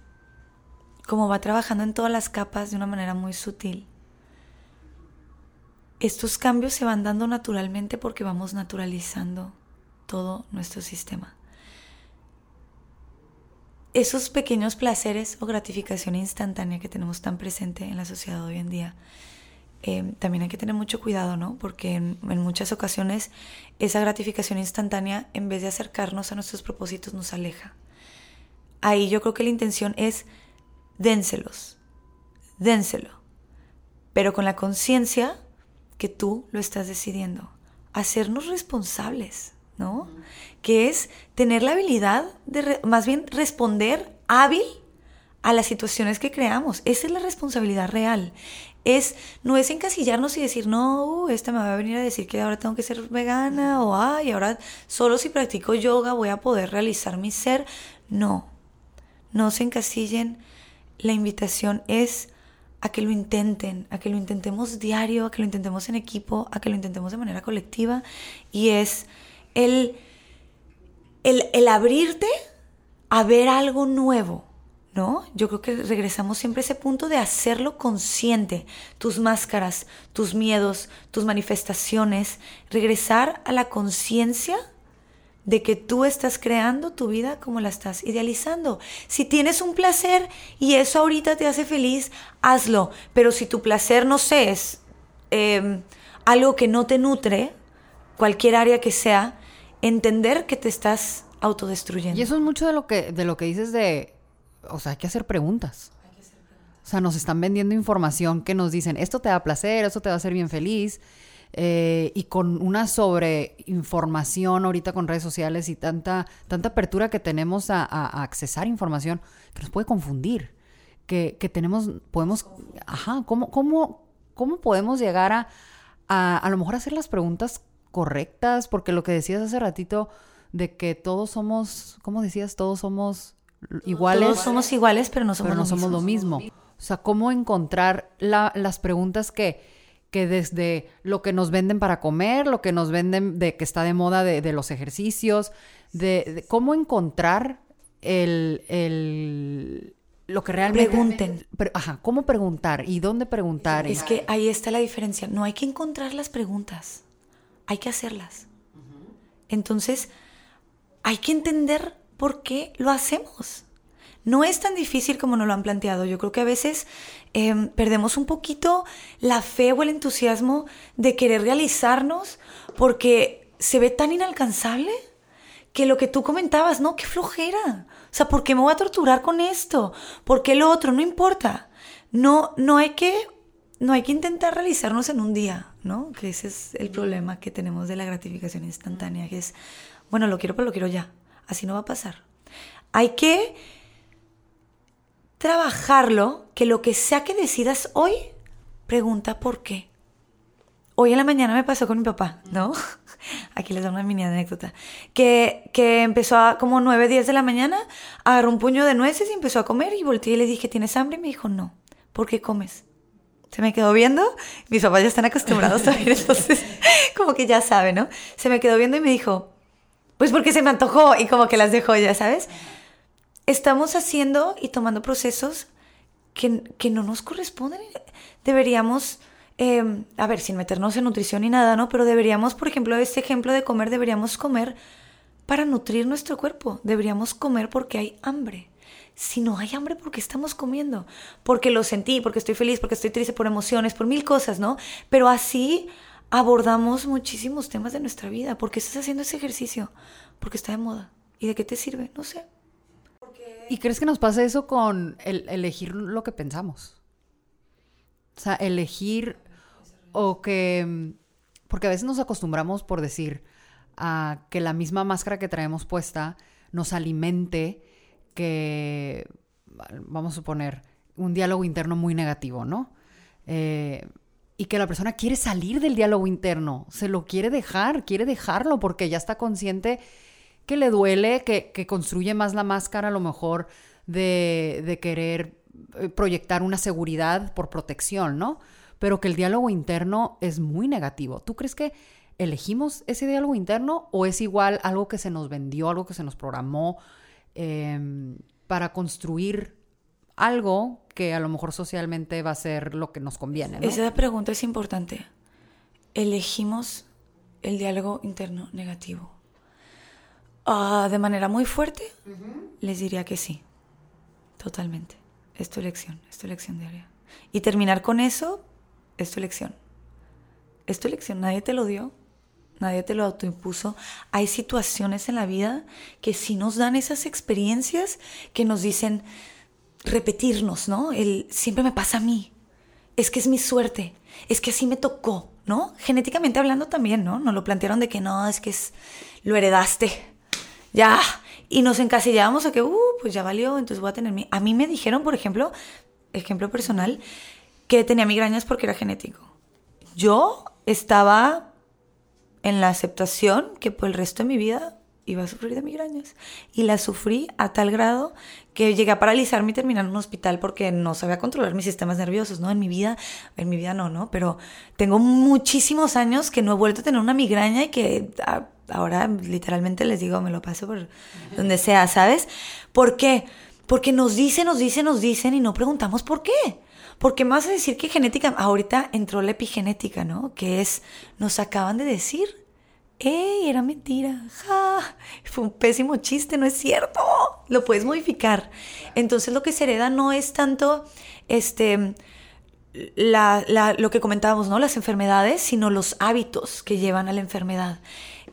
como va trabajando en todas las capas de una manera muy sutil estos cambios se van dando naturalmente porque vamos naturalizando todo nuestro sistema. Esos pequeños placeres o gratificación instantánea que tenemos tan presente en la sociedad hoy en día, eh, también hay que tener mucho cuidado, ¿no? Porque en, en, muchas ocasiones esa gratificación instantánea, en vez de acercarnos a nuestros propósitos, nos aleja. Ahí yo creo que la intención es dénselos, dénselo, pero con la conciencia que tú lo estás decidiendo. Hacernos responsables, ¿no? Que es tener la habilidad de, más bien, responder hábil a las situaciones que creamos. Esa es la responsabilidad real. Es, no es encasillarnos y decir, no, uh, esta me va a venir a decir que ahora tengo que ser vegana o, ay, ahora solo si practico yoga voy a poder realizar mi ser. No, no se encasillen. La invitación es a que lo intenten, a que lo intentemos diario, a que lo intentemos en equipo, a que lo intentemos de manera colectiva. Y es el, el, el abrirte a ver algo nuevo ¿no? Yo creo que regresamos siempre a ese punto de hacerlo consciente, tus máscaras, tus miedos, tus manifestaciones, regresar a la conciencia de que tú estás creando tu vida como la estás idealizando. Si tienes un placer y eso ahorita te hace feliz, hazlo, pero si tu placer, no sé, es em, algo que no te nutre, cualquier área que sea, entender que te estás autodestruyendo. Y eso es mucho de lo que, de lo que dices de o sea, hay que hacer preguntas. O sea, nos están vendiendo información que nos dicen, esto te da placer, esto te va a hacer bien feliz. Eh, y con una sobreinformación ahorita con redes sociales y tanta, tanta apertura que tenemos a, accesar información que nos puede confundir. Que, tenemos, podemos, ajá, ¿cómo, cómo, cómo podemos llegar a, a a lo mejor hacer las preguntas correctas? Porque lo que decías hace ratito de que todos somos, ¿cómo decías? Todos somos iguales. Todos somos iguales, pero no somos, pero no somos lo mismo. O sea, cómo encontrar las preguntas que, que desde lo que nos venden para comer, lo que nos venden de que está de moda de, los ejercicios, de, cómo encontrar el, el, lo que realmente... Pregunten. ajá, cómo preguntar y dónde preguntar. Es que ahí está la diferencia. No hay que encontrar las preguntas, hay que hacerlas. Entonces, hay que entender ¿por qué lo hacemos? No es tan difícil como nos lo han planteado. Yo creo que a veces em, perdemos un poquito la fe o el entusiasmo de querer realizarnos porque se ve tan inalcanzable que lo que tú comentabas, no, qué flojera. O sea, ¿por qué me voy a torturar con esto? ¿Por qué lo otro? No importa. No, no hay que, no hay que intentar realizarnos en un día, ¿no? Que ese es el problema que tenemos de la gratificación instantánea, que es, bueno, lo quiero, pero lo quiero ya. Así no va a pasar. Hay que trabajarlo, que lo que sea que decidas hoy, pregunta por qué. Hoy en la mañana me pasó con mi papá, ¿no? Aquí les doy una mini anécdota. Que, que empezó a como 9, 10 de la mañana, agarró un puño de nueces y empezó a comer y volteé y le dije, ¿tienes hambre? Y me dijo, no. ¿Por qué comes? Se me quedó viendo, mis papás ya están acostumbrados a entonces como que ya sabe, ¿no? Se me quedó viendo y me dijo, pues porque se me antojó y como que las dejó ya, ¿sabes? Estamos haciendo y tomando procesos que, que no nos corresponden. Deberíamos, em, a ver, sin meternos en nutrición ni nada, ¿no? Pero deberíamos, por ejemplo, este ejemplo de comer, deberíamos comer para nutrir nuestro cuerpo. Deberíamos comer porque hay hambre. Si no hay hambre, ¿por qué estamos comiendo? Porque lo sentí, porque estoy feliz, porque estoy triste por emociones, por mil cosas, ¿no? Pero así abordamos muchísimos temas de nuestra vida. ¿Por qué estás haciendo ese ejercicio? Porque está de moda. ¿Y de qué te sirve? No sé. ¿Y crees que nos pasa eso con el, elegir lo que pensamos? O sea, elegir o que... Porque a veces nos acostumbramos por decir a que la misma máscara que traemos puesta nos alimente que, vamos a suponer, un diálogo interno muy negativo, ¿no? Eh, y que la persona quiere salir del diálogo interno, se lo quiere dejar, quiere dejarlo porque ya está consciente que le duele, que, construye más la máscara a lo mejor de, de querer eh, proyectar una seguridad por protección, ¿no? Pero que el diálogo interno es muy negativo. ¿Tú crees que elegimos ese diálogo interno o es igual algo que se nos vendió, algo que se nos programó em, para construir algo que a lo mejor socialmente va a ser lo que nos conviene. Esa pregunta es importante. ¿Elegimos el diálogo interno negativo? Ah, de manera muy fuerte, les diría que sí, totalmente. Es tu elección, es tu elección diaria. Y terminar con eso es tu elección. Es tu elección, nadie te lo dio, nadie te lo autoimpuso. Hay situaciones en la vida que sí nos dan esas experiencias que nos dicen, repetirnos, ¿no? El siempre me pasa a mí. Es que es mi suerte. Es que así me tocó, ¿no? Genéticamente hablando también, ¿no? Nos lo plantearon de que no, es que es, lo heredaste. Ya. Y nos encasillábamos a que, uh, pues ya valió, entonces voy a tener mi... A mí me dijeron, por ejemplo, ejemplo personal, que tenía migrañas porque era genético. Yo estaba en la aceptación que por el resto de mi vida iba a sufrir de migrañas. Y la sufrí a tal grado que llegué a paralizarme y terminar en un hospital porque no sabía controlar mis sistemas nerviosos, ¿no? En mi vida, en mi vida no, ¿no? Pero tengo muchísimos años que no he vuelto a tener una migraña y que ah, ahora literalmente les digo, me lo paso por donde sea, ¿sabes? ¿Por qué? Porque nos dicen, nos dicen, nos dicen y no preguntamos por qué. Porque más a decir que genética, ahorita entró la epigenética, ¿no? Que es, nos acaban de decir, ¡ey! Era mentira. Fue un pésimo chiste, no es cierto. Lo puedes modificar. Entonces lo que se hereda no es tanto, este, lo que comentábamos, ¿no? Las enfermedades, sino los hábitos que llevan a la enfermedad.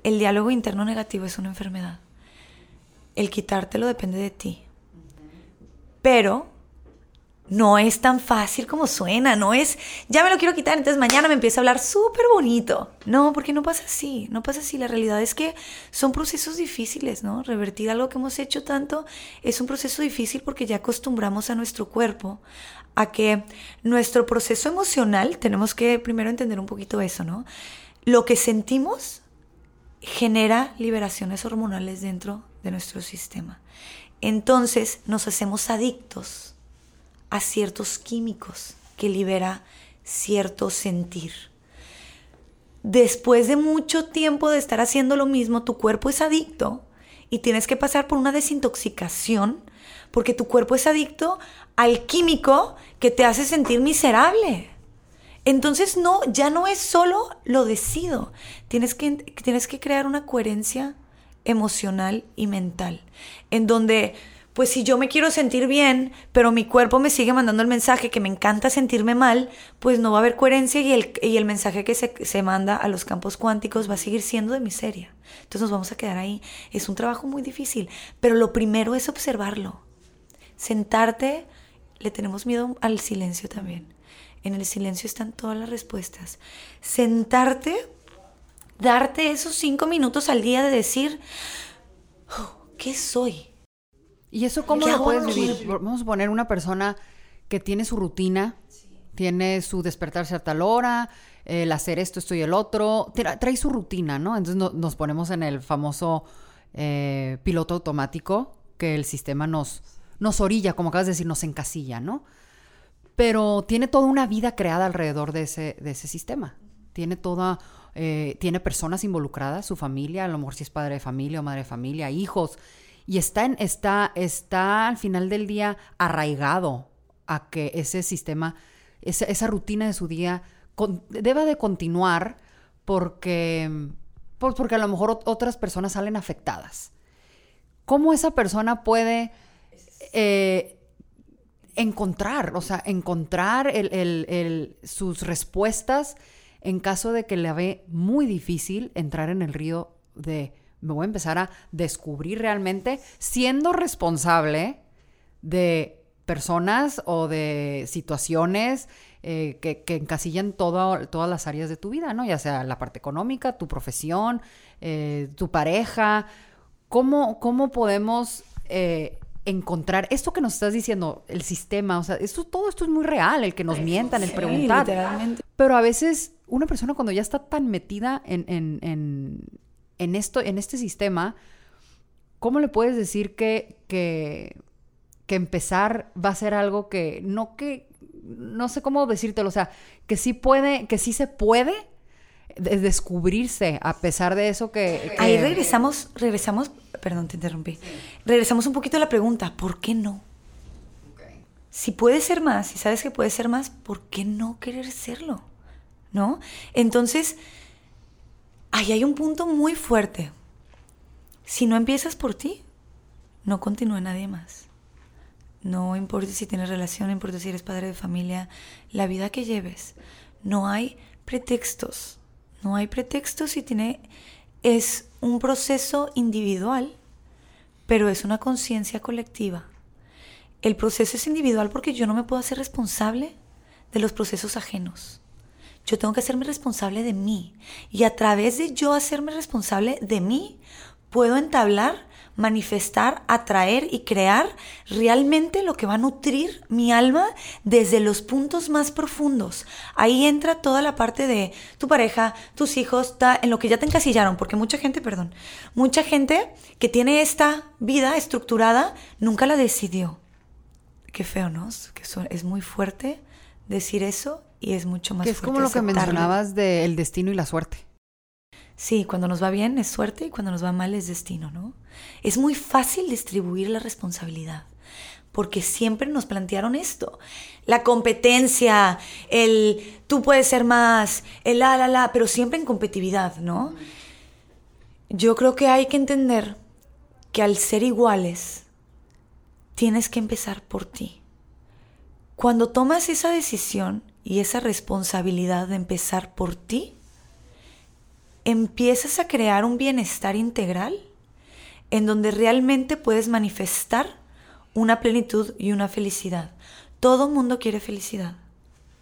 El diálogo interno negativo es una enfermedad. El quitártelo depende de ti. Pero no es tan fácil como suena, no es, ya me lo quiero quitar, entonces mañana me empieza a hablar súper bonito. No, porque no pasa así, no pasa así. La realidad es que son procesos difíciles, ¿no? Revertir algo que hemos hecho tanto es un proceso difícil porque ya acostumbramos a nuestro cuerpo a que nuestro proceso emocional, tenemos que primero entender un poquito eso, ¿no? Lo que sentimos genera liberaciones hormonales dentro de nuestro sistema. Entonces nos hacemos adictos a ciertos químicos que libera cierto sentir. Después de mucho tiempo de estar haciendo lo mismo, tu cuerpo es adicto y tienes que pasar por una desintoxicación porque tu cuerpo es adicto al químico que te hace sentir miserable. Entonces no, ya no es solo lo decido, tienes que, tienes que crear una coherencia emocional y mental, en donde pues si yo me quiero sentir bien, pero mi cuerpo me sigue mandando el mensaje que me encanta sentirme mal, pues no va a haber coherencia y el, y el mensaje que se, se, manda a los campos cuánticos va a seguir siendo de miseria. Entonces nos vamos a quedar ahí. Es un trabajo muy difícil, pero lo primero es observarlo. Sentarte, le tenemos miedo al silencio también. En el silencio están todas las respuestas. Sentarte, darte esos cinco minutos al día de decir, oh, ¿qué soy? ¿Y eso cómo lo puedes vivir? Vamos a poner una persona que tiene su rutina, tiene su despertarse a tal hora, el hacer esto, esto y el otro, trae su rutina, ¿no? Entonces nos ponemos en el famoso eh, piloto automático que el sistema nos, nos orilla, como acabas de decir, nos encasilla, ¿no? Pero tiene toda una vida creada alrededor de ese, de ese sistema. Tiene toda, eh, tiene personas involucradas, su familia, a lo mejor si es padre de familia o madre de familia, hijos, y está, en, está, está al final del día arraigado a que ese sistema, esa, rutina de su día deba de continuar porque, pues porque a lo mejor otras personas salen afectadas. ¿Cómo esa persona puede eh, encontrar, o sea, encontrar sus respuestas en caso de que le ve muy difícil entrar en el río de me voy a empezar a descubrir realmente siendo responsable de personas o de situaciones eh, que, encasillan todas las áreas de tu vida, ¿no? Ya sea la parte económica, tu profesión, eh, tu pareja. ¿Cómo, cómo podemos eh, encontrar esto que nos estás diciendo, el sistema? O sea, esto, todo esto es muy real, el que nos mientan, el preguntar. Pero a veces una persona cuando ya está tan metida en en, esto, en este sistema, ¿cómo le puedes decir que, que, que empezar va a ser algo que no que no sé cómo decírtelo, o sea, que sí puede, que sí se puede descubrirse a pesar de eso que, ahí regresamos, regresamos, perdón, te interrumpí. Regresamos un poquito a la pregunta, ¿por qué no? Si puede ser más, si sabes que puede ser más, ¿por qué no querer serlo? ¿No? Entonces, ahí hay un punto muy fuerte. Si no empiezas por ti, no continúa nadie más. No importa si tienes relación, no importa si eres padre de familia, la vida que lleves. No hay pretextos. No hay pretextos si tiene... Es un proceso individual, pero es una conciencia colectiva. El proceso es individual porque yo no me puedo hacer responsable de los procesos ajenos. Yo tengo que hacerme responsable de mí. Y a través de yo hacerme responsable de mí, puedo entablar, manifestar, atraer y crear realmente lo que va a nutrir mi alma desde los puntos más profundos. Ahí entra toda la parte de tu pareja, tus hijos, en lo que ya te encasillaron, porque mucha gente, perdón, mucha gente que tiene esta vida estructurada nunca la decidió. Qué feo, ¿no? Que es muy fuerte decir eso y es mucho más que es como lo que mencionabas del destino y la suerte. Sí, cuando nos va bien es suerte y cuando nos va mal es destino, ¿no? Es muy fácil distribuir la responsabilidad porque siempre nos plantearon esto. La competencia, el tú puedes ser más, el la, la, la, pero siempre en competitividad, ¿no? Yo creo que hay que entender que al ser iguales, tienes que empezar por ti. Cuando tomas esa decisión y esa responsabilidad de empezar por ti, empiezas a crear un bienestar integral en donde realmente puedes manifestar una plenitud y una felicidad. Todo mundo quiere felicidad.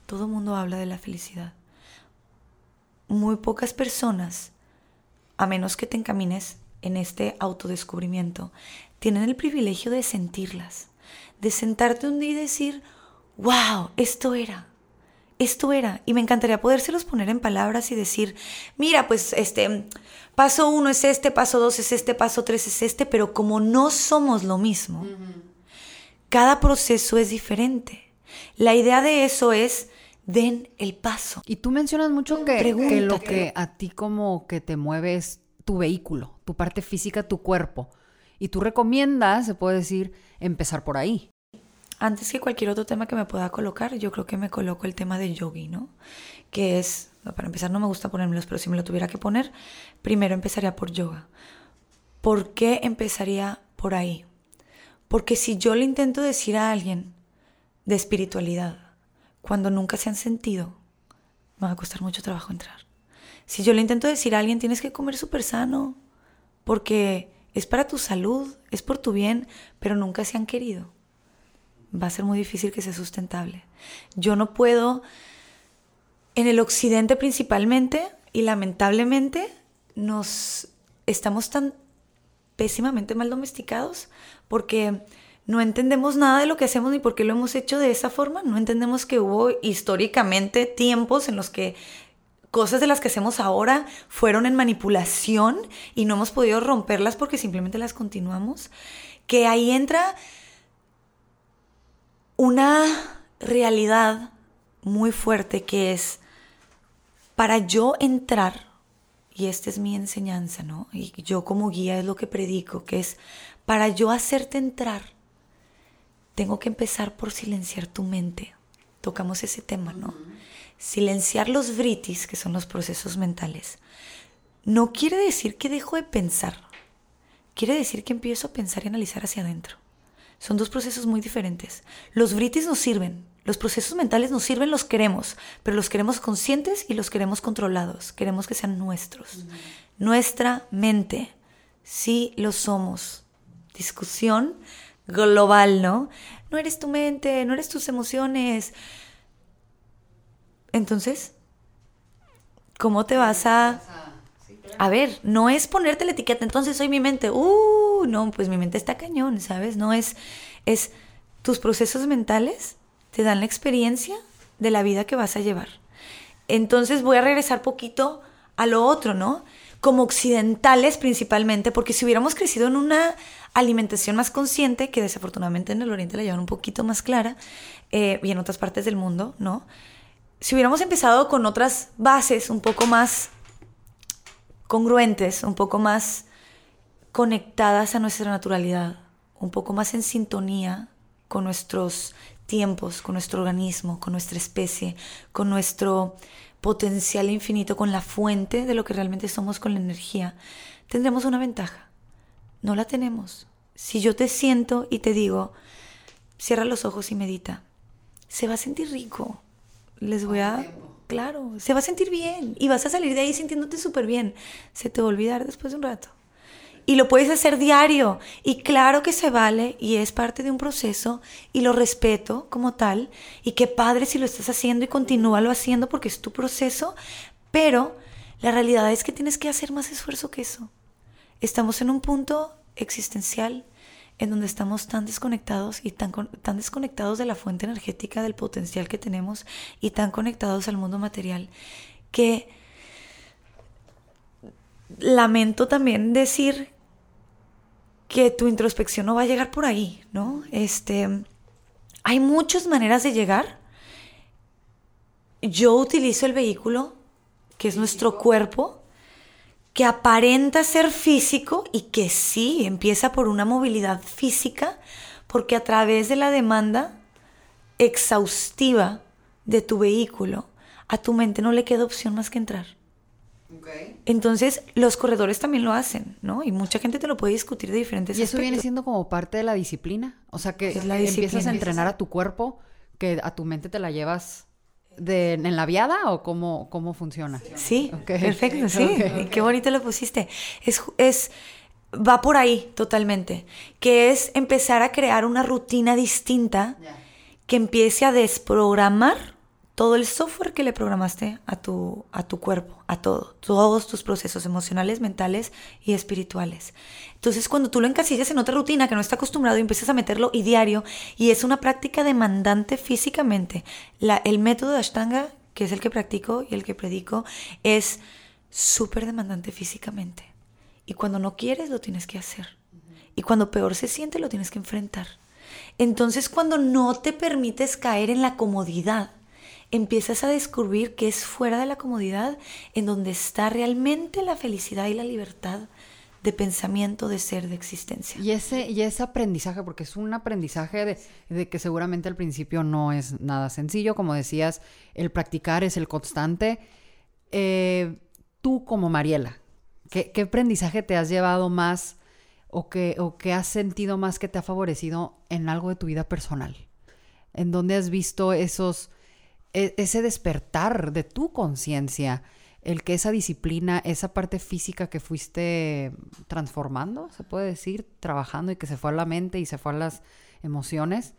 Todo mundo habla de la felicidad. Muy pocas personas, a menos que te encamines en este autodescubrimiento, tienen el privilegio de sentirlas, de sentarte un día y decir, wow, esto era, esto era. Y me encantaría podérselos poner en palabras y decir, mira, pues este, paso uno es este, paso dos es este, paso tres es este, pero como no somos lo mismo, cada proceso es diferente. La idea de eso es, den el paso. Y tú mencionas mucho que, que lo que a ti como que te mueve es tu vehículo, tu parte física, tu cuerpo. Y tú recomiendas, se puede decir, empezar por ahí antes que cualquier otro tema que me pueda colocar, yo creo que me coloco el tema de yogi, ¿no? Que es, para empezar no me gusta ponérmelos, pero si me lo tuviera que poner, primero empezaría por yoga. ¿Por qué empezaría por ahí? Porque si yo le intento decir a alguien de espiritualidad, cuando nunca se han sentido, me va a costar mucho trabajo entrar. Si yo le intento decir a alguien, tienes que comer súper sano, porque es para tu salud, es por tu bien, pero nunca se han querido va a ser muy difícil que sea sustentable. Yo no puedo, en el occidente principalmente, y lamentablemente nos estamos tan pésimamente mal domesticados porque no entendemos nada de lo que hacemos ni por qué lo hemos hecho de esa forma. No entendemos que hubo históricamente tiempos en los que cosas de las que hacemos ahora fueron en manipulación y no hemos podido romperlas porque simplemente las continuamos. Que ahí entra una realidad muy fuerte que es para yo entrar, y esta es mi enseñanza, ¿no? Y yo como guía es lo que predico, que es para yo hacerte entrar, tengo que empezar por silenciar tu mente. Tocamos ese tema, ¿no? Silenciar los vritis, que son los procesos mentales, no quiere decir que dejo de pensar, quiere decir que empiezo a pensar y analizar hacia adentro. Son dos procesos muy diferentes. Los britis nos sirven, los procesos mentales nos sirven, los queremos, pero los queremos conscientes y los queremos controlados. Queremos que sean nuestros. Nuestra mente, sí lo somos. Discusión global, ¿no? No eres tu mente, no eres tus emociones. Entonces, ¿cómo te vas a... A ver, no es ponerte la etiqueta, entonces soy mi mente. Uh, no, pues mi mente está cañón, ¿sabes? No es, es tus procesos mentales te dan la experiencia de la vida que vas a llevar. Entonces voy a regresar poquito a lo otro, ¿no? Como occidentales principalmente, porque si hubiéramos crecido en una alimentación más consciente, que desafortunadamente en el Oriente la llevan un poquito más clara, eh, y en otras partes del mundo, ¿no? Si hubiéramos empezado con otras bases un poco más congruentes, un poco más conectadas a nuestra naturalidad, un poco más en sintonía con nuestros tiempos, con nuestro organismo, con nuestra especie, con nuestro potencial infinito, con la fuente de lo que realmente somos, con la energía, tendremos una ventaja. No la tenemos. Si yo te siento y te digo, cierra los ojos y medita, se va a sentir rico. Les voy a Claro, se va a sentir bien y vas a salir de ahí sintiéndote súper bien. Se te va a olvidar después de un rato. Y lo puedes hacer diario. Y claro que se vale y es parte de un proceso y lo respeto como tal. Y qué padre si lo estás haciendo y continúalo haciendo porque es tu proceso. Pero la realidad es que tienes que hacer más esfuerzo que eso. estamos en un punto existencial en donde estamos tan desconectados y tan, tan desconectados de la fuente energética, del potencial que tenemos y tan conectados al mundo material, que lamento también decir que tu introspección no va a llegar por ahí, ¿no? Este, hay muchas maneras de llegar. Yo utilizo el vehículo, que es nuestro cuerpo, que aparenta ser físico y que sí empieza por una movilidad física, porque a través de la demanda exhaustiva de tu vehículo, a tu mente no le queda opción más que entrar. Entonces, los corredores también lo hacen, ¿no? Y mucha gente te lo puede discutir de diferentes ¿Y eso viene siendo como parte de la disciplina? O sea, que empiezas a entrenar a tu cuerpo, que a tu mente te la llevas de, en la viada o cómo, cómo funciona? Sí, perfecto, sí. Qué bonito lo pusiste. Es, es, va por ahí totalmente, que es empezar a crear una rutina distinta que empiece a desprogramar todo el software que le programaste a tu, a tu cuerpo, a todo, todos tus procesos emocionales, mentales y espirituales. Entonces, cuando tú lo encasillas en otra rutina que no está acostumbrado y empiezas a meterlo y diario, y es una práctica demandante físicamente, el método de Ashtanga, que es el que practico y el que predico, es súper demandante físicamente. Y cuando no quieres, lo tienes que hacer. Y cuando peor se siente, lo tienes que enfrentar. Entonces, cuando no te permites caer en la comodidad, empiezas a descubrir que es fuera de la comodidad en donde está realmente la felicidad y la libertad de pensamiento, de ser, de existencia. Y ese, y ese aprendizaje, porque es un aprendizaje de, que seguramente al principio no es nada sencillo, como decías, el practicar es el constante. Eh, tú como Mariela, ¿qué, aprendizaje te has llevado más o qué, o qué has sentido más que te ha favorecido en algo de tu vida personal? ¿En dónde has visto esos e, ese despertar de tu conciencia, el que esa disciplina, esa parte física que fuiste transformando, se puede decir, trabajando y que se fue a la mente y se fue a las emociones,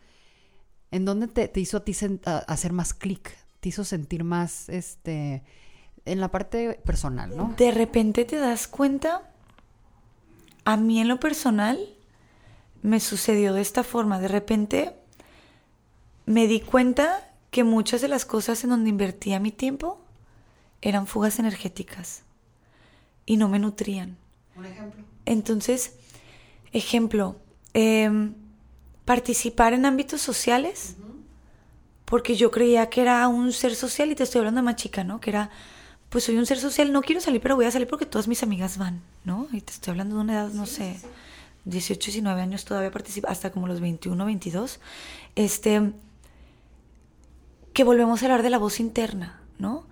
¿en dónde te, hizo a ti hacer más clic? ¿Te hizo sentir más, este, en la parte personal, no? De repente te das cuenta, a mí en lo personal, me sucedió de esta forma, de repente me di cuenta que muchas de las cosas en donde invertía mi tiempo eran fugas energéticas y no me nutrían. Un ejemplo. Entonces, ejemplo, em, participar en ámbitos sociales, porque yo creía que era un ser social, y te estoy hablando de más chica, ¿no? Que era, pues soy un ser social, no quiero salir, pero voy a salir porque todas mis amigas van, ¿no? Y te estoy hablando de una edad, no sé, 18, 19 años todavía participo, hasta como los 21, 22. Este que volvemos a hablar de la voz interna, ¿no?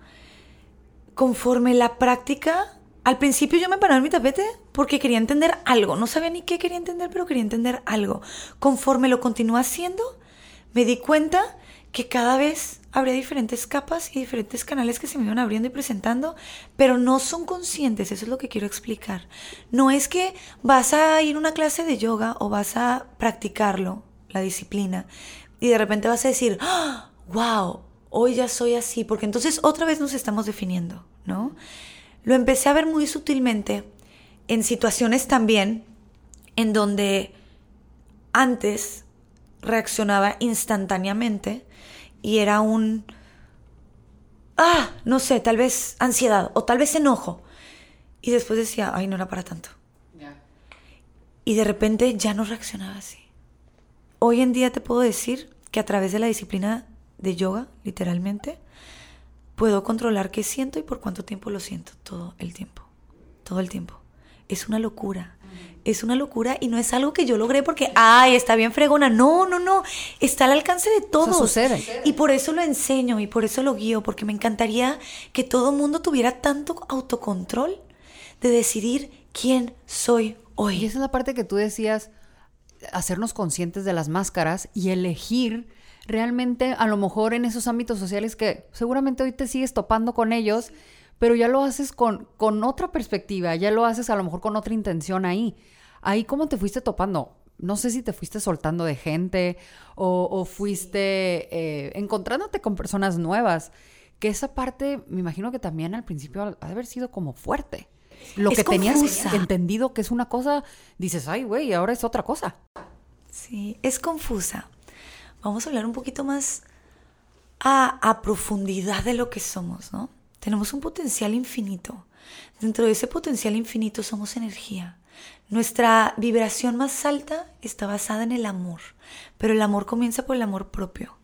Conforme la práctica, al principio yo me paraba en mi tapete porque quería entender algo, no sabía ni qué quería entender, pero quería entender algo. Conforme lo continué haciendo, me di cuenta que cada vez habría diferentes capas y diferentes canales que se me iban abriendo y presentando, pero no son conscientes, eso es lo que quiero explicar. No es que vas a ir a una clase de yoga o vas a practicarlo, la disciplina, y de repente vas a decir, ¡Ah! Wow, hoy ya soy así, porque entonces otra vez nos estamos definiendo, ¿no? Lo empecé a ver muy sutilmente en situaciones también en donde antes reaccionaba instantáneamente y era un, ah, no sé, tal vez ansiedad o tal vez enojo. Y después decía, ay, no era para tanto. Y de repente ya no reaccionaba así. Hoy en día te puedo decir que a través de la disciplina de yoga, literalmente, puedo controlar qué siento y por cuánto tiempo lo siento, todo el tiempo, todo el tiempo. Es una locura, es una locura y no es algo que yo logré porque, ay, está bien fregona, no, no, no, está al alcance de todos. sucede. Y por eso lo enseño y por eso lo guío, porque me encantaría que todo mundo tuviera tanto autocontrol de decidir quién soy hoy. Y esa es la parte que tú decías, hacernos conscientes de las máscaras y elegir realmente a lo mejor en esos ámbitos sociales que seguramente hoy te sigues topando con ellos, pero ya lo haces con, con otra perspectiva, ya lo haces a lo mejor con otra intención ahí. Ahí cómo te fuiste topando. No sé si te fuiste soltando de gente o, fuiste eh, encontrándote con personas nuevas. Que esa parte, me imagino que también al principio ha de haber sido como fuerte. lo Es que tenías confusa. entendido que es una cosa, dices, ay, güey, ahora es otra cosa. Sí, es confusa. Vamos a hablar un poquito más a, profundidad de lo que somos, ¿no? Tenemos un potencial infinito. Dentro de ese potencial infinito somos energía. Nuestra vibración más alta está basada en el amor, pero el amor comienza por el amor propio.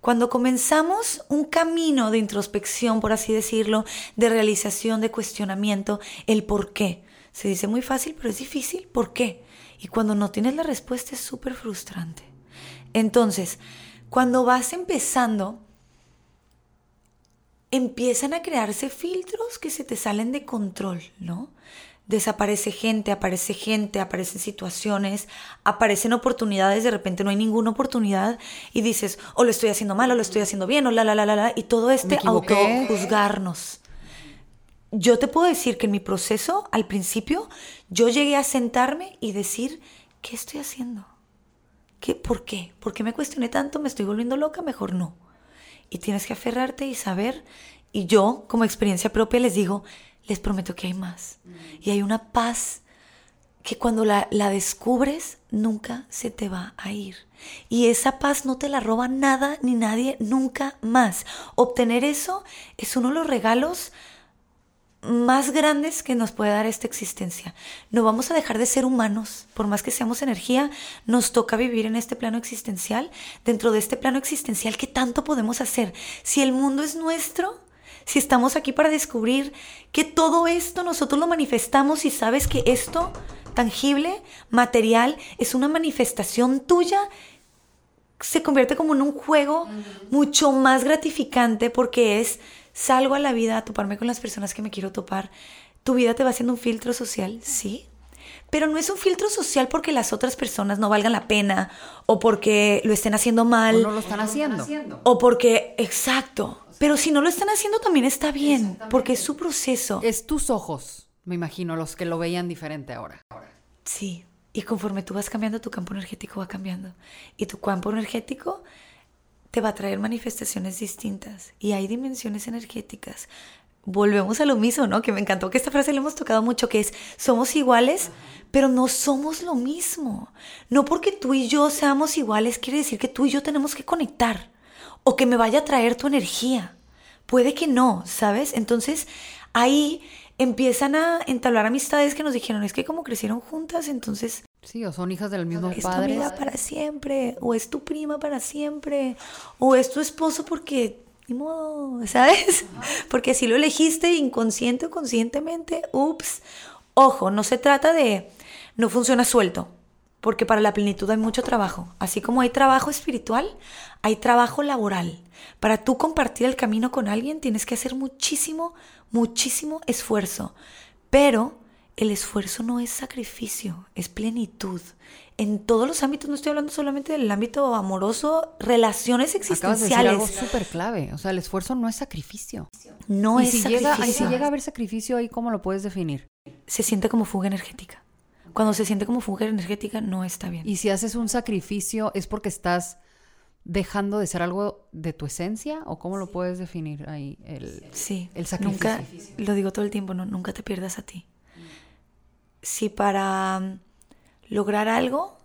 Cuando comenzamos un camino de introspección, por así decirlo, de realización, de cuestionamiento, el por qué. Se dice muy fácil, pero es difícil. ¿Por qué? Y cuando no tienes la respuesta es súper frustrante. Entonces, cuando vas empezando, empiezan a crearse filtros que se te salen de control, ¿no? Desaparece gente, aparece gente, aparecen situaciones, aparecen oportunidades, de repente no hay ninguna oportunidad y dices, o lo estoy haciendo mal, o lo estoy haciendo bien, o la, la, la, la, la, y todo este autojuzgarnos. Yo te puedo decir que en mi proceso, al principio, yo llegué a sentarme y decir, ¿qué estoy haciendo? ¿Qué, ¿Por qué? ¿Por qué me cuestioné tanto? ¿Me estoy volviendo loca? Mejor no. Y tienes que aferrarte y saber. Y yo, como experiencia propia, les digo, les prometo que hay más. Y hay una paz que cuando la, la descubres, nunca se te va a ir. Y esa paz no te la roba nada ni nadie nunca más. Obtener eso es uno de los regalos más grandes que nos puede dar esta existencia. No vamos a dejar de ser humanos, por más que seamos energía, nos toca vivir en este plano existencial, dentro de este plano existencial, ¿qué tanto podemos hacer? Si el mundo es nuestro, si estamos aquí para descubrir que todo esto nosotros lo manifestamos y sabes que esto tangible, material, es una manifestación tuya, se convierte como en un juego mucho más gratificante porque es salgo a la vida a toparme con las personas que me quiero topar. Tu vida te va haciendo un filtro social, sí. Pero no es un filtro social porque las otras personas no valgan la pena o porque lo estén haciendo O mal no lo están haciendo. o porque, exacto. Pero si no lo están haciendo también está bien, porque es su proceso. Es tus ojos, me imagino, los que lo veían diferente ahora. Sí, y conforme tú vas cambiando, tu campo energético va cambiando. Y tu campo energético te va a traer manifestaciones distintas. Y hay dimensiones energéticas. Volvemos a lo mismo, ¿no? Que me encantó que esta frase le hemos tocado mucho, que es, somos iguales, pero no somos lo mismo. No porque tú y yo seamos iguales quiere decir que tú y yo tenemos que conectar o que me vaya a traer tu energía. Puede que no, ¿sabes? Entonces ahí empiezan a entablar amistades que nos dijeron, es que como crecieron juntas, entonces Sí, o son hijas del mismo es tu amiga para siempre, o es tu prima para siempre, o es tu esposo porque, ni modo, ¿sabes? Porque si lo elegiste inconsciente o conscientemente, ups. Ojo, no se trata de, no funciona suelto, porque para la plenitud hay mucho trabajo. Así como hay trabajo espiritual, hay trabajo laboral. Para tú compartir el camino con alguien tienes que hacer muchísimo, muchísimo esfuerzo. Pero el esfuerzo no es sacrificio, es plenitud. En todos los ámbitos, no estoy hablando solamente del ámbito amoroso, relaciones Acabas de decir algo existenciales. súper clave. O sea, el esfuerzo no es sacrificio. No y es si sacrificio. llega, ahí si llega a haber sacrificio, ahí cómo lo puedes definir. Se siente como fuga energética. Cuando se siente como fuga energética, no está bien. Y si haces un sacrificio, ¿es porque estás dejando de ser algo de tu esencia? ¿O cómo lo puedes definir ahí? El, Sí, el sacrificio. Nunca, lo digo todo el tiempo, no, nunca te pierdas a ti. Si para mm, lograr algo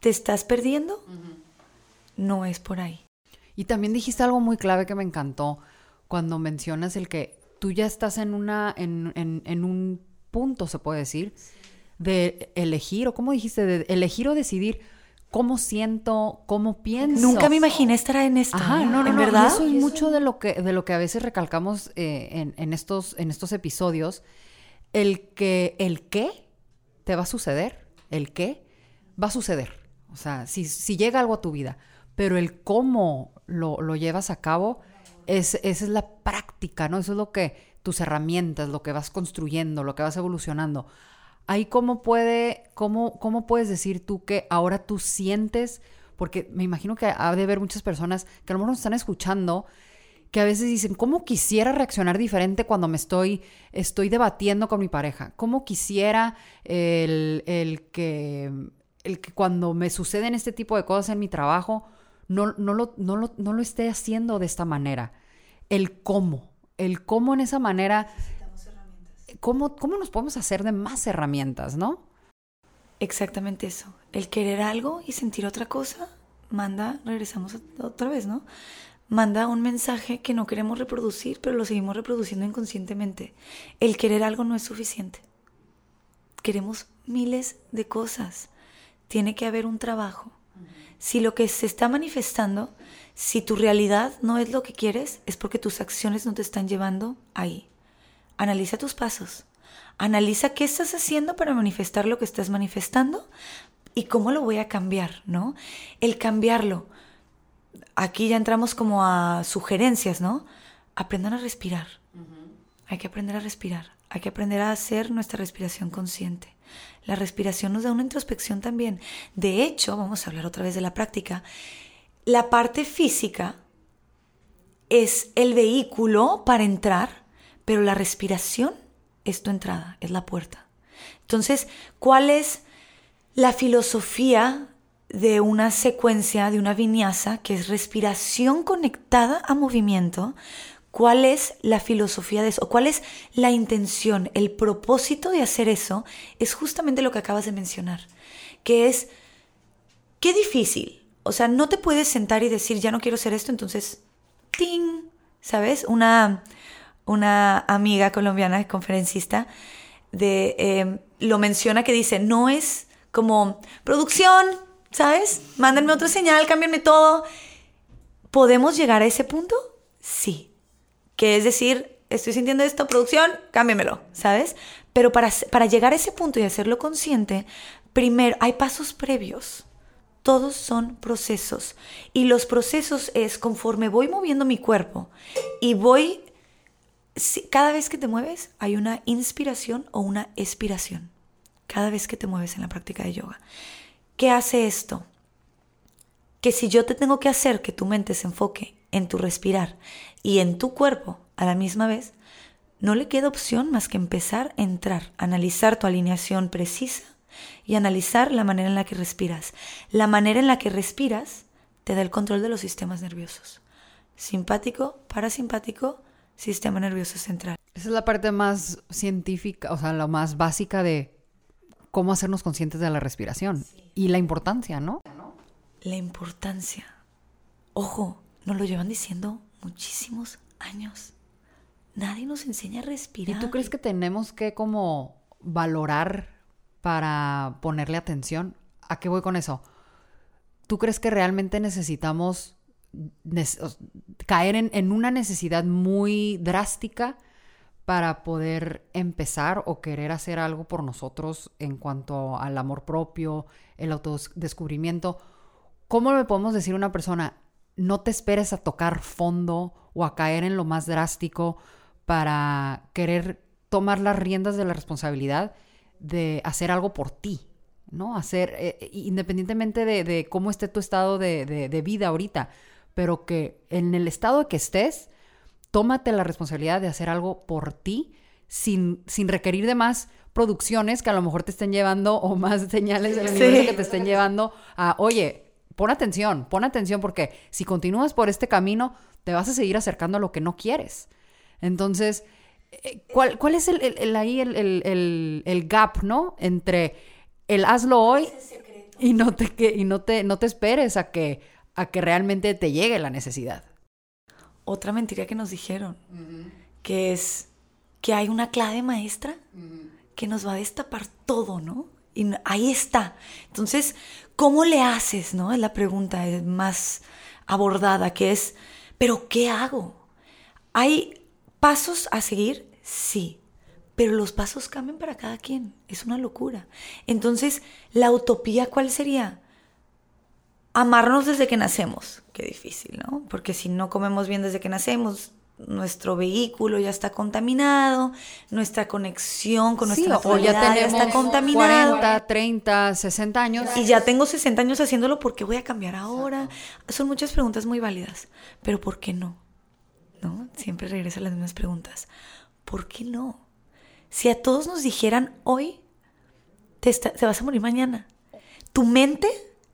te estás perdiendo, no es por ahí. Y también dijiste algo muy clave que me encantó cuando mencionas el que tú ya estás en una, en, en- en un punto, se puede decir, de elegir, o cómo dijiste, de elegir o decidir cómo siento, cómo pienso. Nunca me imaginé estar en esto. Ajá, no, no, ¿En no, y verdad? Eso es mucho de lo que, de lo que a veces recalcamos eh, en, en estos, en estos episodios. El que el qué te va a suceder, el qué va a suceder. O sea, si, si llega algo a tu vida, pero el cómo lo, lo llevas a cabo, es, esa es la práctica, ¿no? Eso es lo que tus herramientas, lo que vas construyendo, lo que vas evolucionando. Ahí cómo puede, cómo, cómo puedes decir tú que ahora tú sientes, porque me imagino que ha de haber muchas personas que a lo mejor nos están escuchando que a veces dicen, ¿cómo quisiera reaccionar diferente cuando me estoy, estoy debatiendo con mi pareja? ¿Cómo quisiera el, el que, el que cuando me suceden este tipo de cosas en mi trabajo, no, no, lo, no, lo, no lo esté haciendo de esta manera? El cómo, el cómo en esa manera ¿cómo, ¿cómo nos podemos hacer de más herramientas, no? Exactamente eso. El querer algo y sentir otra cosa manda, regresamos otra vez, ¿no? Manda un mensaje que no queremos reproducir, pero lo seguimos reproduciendo inconscientemente. El querer algo no es suficiente. Queremos miles de cosas. Tiene que haber un trabajo. Si lo que se está manifestando, si tu realidad no es lo que quieres, es porque tus acciones no te están llevando ahí. Analiza tus pasos. Analiza qué estás haciendo para manifestar lo que estás manifestando y cómo lo voy a cambiar, ¿no? El cambiarlo. Aquí ya entramos como a sugerencias, ¿no? Aprendan a respirar. Hay que aprender a respirar. Hay que aprender a hacer nuestra respiración consciente. La respiración nos da una introspección también. De hecho, vamos a hablar otra vez de la práctica. La parte física es el vehículo para entrar, pero la respiración es tu entrada, es la puerta. Entonces, ¿cuál es la filosofía de una secuencia, de una viñasa, que es respiración conectada a movimiento? ¿Cuál es la filosofía de eso? ¿Cuál es la intención, el propósito de hacer eso? Es justamente lo que acabas de mencionar, que es, qué difícil. O sea, no te puedes sentar y decir, ya no quiero hacer esto, entonces, ¡ting! ¿Sabes? Una, una amiga colombiana, conferencista, de, em, lo menciona que dice, no es como producción, ¿sabes? Mándenme otra señal, cámbienme todo. ¿Podemos llegar a ese punto? Sí. Que es decir, estoy sintiendo esto, producción, cámbiamelo, ¿sabes? Pero para, para llegar a ese punto y hacerlo consciente, primero hay pasos previos. Todos son procesos. Y los procesos es conforme voy moviendo mi cuerpo y voy cada vez que te mueves hay una inspiración o una expiración. Cada vez que te mueves en la práctica de yoga. ¿Qué hace esto? Que si yo te tengo que hacer que tu mente se enfoque en tu respirar y en tu cuerpo a la misma vez, no le queda opción más que empezar a entrar, analizar tu alineación precisa y analizar la manera en la que respiras. La manera en la que respiras te da el control de los sistemas nerviosos. Simpático, parasimpático, sistema nervioso central. Esa es la parte más científica, o sea, la más básica de cómo hacernos conscientes de la respiración y la importancia, ¿no? La importancia. Ojo, nos lo llevan diciendo muchísimos años. Nadie nos enseña a respirar. ¿Y tú crees que tenemos que como valorar para ponerle atención? ¿A qué voy con eso? ¿Tú crees que realmente necesitamos caer en, una necesidad muy drástica para poder empezar o querer hacer algo por nosotros en cuanto al amor propio, el autodescubrimiento. ¿Cómo le podemos decir a una persona, no te esperes a tocar fondo o a caer en lo más drástico para querer tomar las riendas de la responsabilidad de hacer algo por ti? ¿no? Hacer, eh, independientemente de, cómo esté tu estado de vida ahorita, pero que en el estado que estés, tómate la responsabilidad de hacer algo por ti sin, sin requerir de más producciones que a lo mejor te estén llevando o más señales del universo que te estén llevando a, oye, pon atención, pon atención porque si continúas por este camino, te vas a seguir acercando a lo que no quieres. Entonces, eh, ¿cuál, cuál es el, ahí el, el, gap, ¿no? Entre el hazlo hoy y no te, y no te, no te esperes a que a que realmente te llegue la necesidad. Otra mentira que nos dijeron, que es que hay una clave maestra que nos va a destapar todo, ¿no? Y ahí está. Entonces, ¿cómo le haces, no? Es la pregunta más abordada, que es, ¿pero qué hago? ¿Hay pasos a seguir? Sí, pero los pasos cambian para cada quien. Es una locura. Entonces, ¿la utopía cuál sería? Amarnos desde que nacemos. Qué difícil, ¿no? Porque si no comemos bien desde que nacemos, nuestro vehículo ya está contaminado, nuestra conexión con nuestra sí, ya, está contaminada. 40, 30, 60 años. Y ya tengo 60 años haciéndolo, ¿por qué voy a cambiar ahora? Son muchas preguntas muy válidas, pero ¿por qué no? ¿No? Siempre regresan las mismas preguntas. ¿Por qué no? Si a todos nos dijeran hoy, te, te vas a morir mañana, tu mente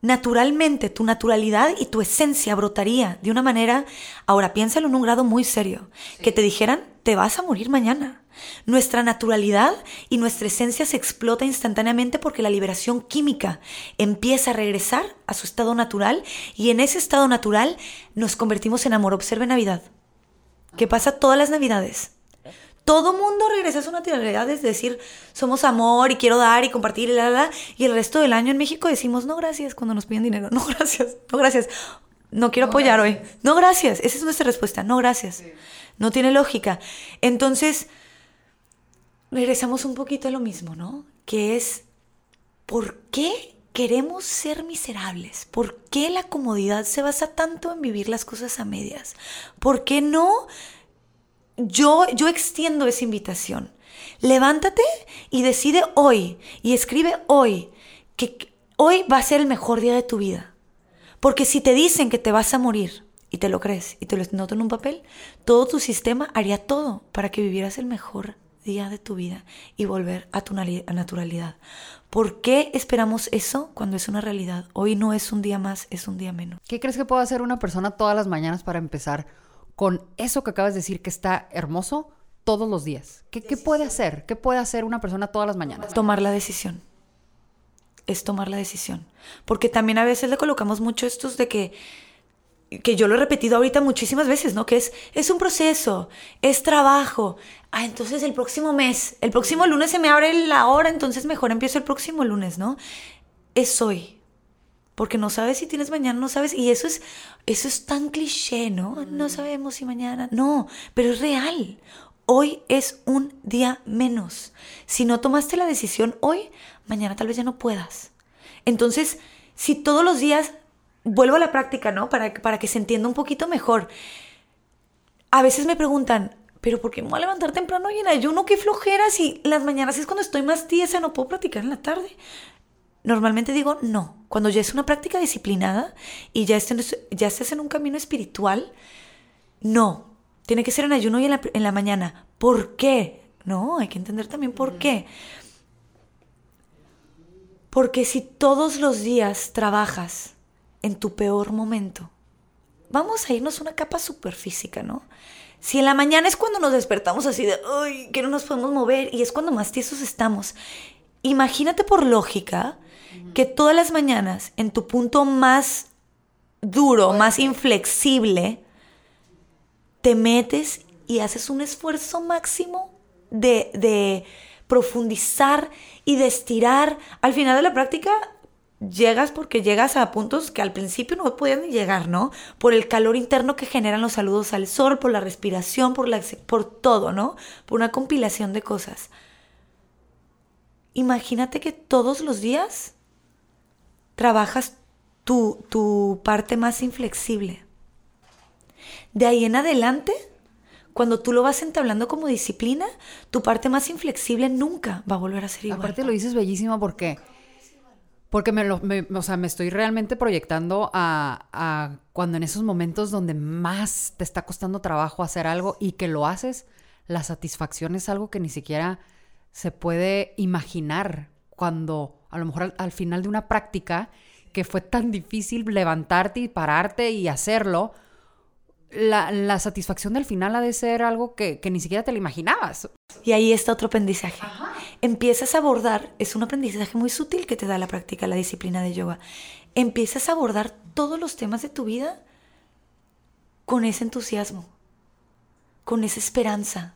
naturalmente tu naturalidad y tu esencia brotaría de una manera, ahora piénsalo en un grado muy serio, que te dijeran, te vas a morir mañana. Nuestra naturalidad y nuestra esencia se explota instantáneamente porque la liberación química empieza a regresar a su estado natural y en ese estado natural nos convertimos en amor. Observe Navidad, que pasa todas las Navidades. Todo mundo regresa a su naturalidad, es decir, somos amor y quiero dar y compartir y la, la, la. Y el resto del año en México decimos, no gracias cuando nos piden dinero, no gracias, no gracias, no quiero apoyar hoy, no gracias. Esa es nuestra respuesta, no gracias. No tiene lógica. Entonces, regresamos un poquito a lo mismo, ¿no? Que es, ¿por qué queremos ser miserables? ¿Por qué la comodidad se basa tanto en vivir las cosas a medias? ¿Por qué no? Yo, yo extiendo esa invitación. Levántate y decide hoy y escribe hoy que hoy va a ser el mejor día de tu vida. Porque si te dicen que te vas a morir y te lo crees y te lo noto en un papel, todo tu sistema haría todo para que vivieras el mejor día de tu vida y volver a tu naturalidad. ¿Por qué esperamos eso cuando es una realidad? Hoy no es un día más, es un día menos. ¿Qué crees que puede hacer una persona todas las mañanas para empezar con eso que acabas de decir que está hermoso todos los días? ¿Qué, ¿Qué, puede hacer? ¿Qué puede hacer una persona todas las mañanas? Tomar la decisión. Es tomar la decisión. Porque también a veces le colocamos mucho estos de que que yo lo he repetido ahorita muchísimas veces, ¿no? Que es, es un proceso, es trabajo. Ah, entonces el próximo mes, el próximo lunes se me abre la hora, entonces mejor empiezo el próximo lunes, ¿no? Es hoy. Porque no sabes si tienes mañana, no sabes. Y eso es, eso es tan cliché, ¿no? No sabemos si mañana. No, pero es real. Hoy es un día menos. Si no tomaste la decisión hoy, mañana tal vez ya no puedas. Entonces, si todos los días vuelvo a la práctica, ¿no? Para, para que se entienda un poquito mejor. A veces me preguntan, pero ¿por qué me voy a levantar temprano y en ayuno? ¿Qué flojera? Si las mañanas es cuando estoy más tiesa, no puedo practicar en la tarde. Normalmente digo no. Cuando ya es una práctica disciplinada y ya estés, ya estés en un camino espiritual, no. Tiene que ser en ayuno y en la, en la mañana. ¿Por qué? No, hay que entender también por qué. Porque si todos los días trabajas en tu peor momento. Vamos a irnos una capa superfísica, ¿no? Si en la mañana es cuando nos despertamos así de, ay, que no nos podemos mover y es cuando más tiesos estamos. Imagínate por lógica que todas las mañanas en tu punto más duro, más inflexible, te metes y haces un esfuerzo máximo de, de profundizar y de estirar. Al final de la práctica llegas porque llegas a puntos que al principio no podían llegar, ¿no? Por el calor interno que generan los saludos al sol, por la respiración, por, la, por todo, ¿no? Por una compilación de cosas. Imagínate que todos los días trabajas tu, tu parte más inflexible. De ahí en adelante, cuando tú lo vas entablando como disciplina, tu parte más inflexible nunca va a volver a ser igual. Aparte lo dices bellísimo porque porque me, o sea, me estoy realmente proyectando a, a, cuando en esos momentos donde más te está costando trabajo hacer algo y que lo haces, la satisfacción es algo que ni siquiera se puede imaginar cuando a lo mejor al, al final de una práctica que fue tan difícil levantarte y pararte y hacerlo, la, la, satisfacción del final ha de ser algo que, que, ni siquiera te lo imaginabas. Y ahí está otro aprendizaje. Ajá. Empiezas a abordar, es un aprendizaje muy sutil que te da la práctica, la disciplina de yoga. Empiezas a abordar todos los temas de tu vida con ese entusiasmo, con esa esperanza,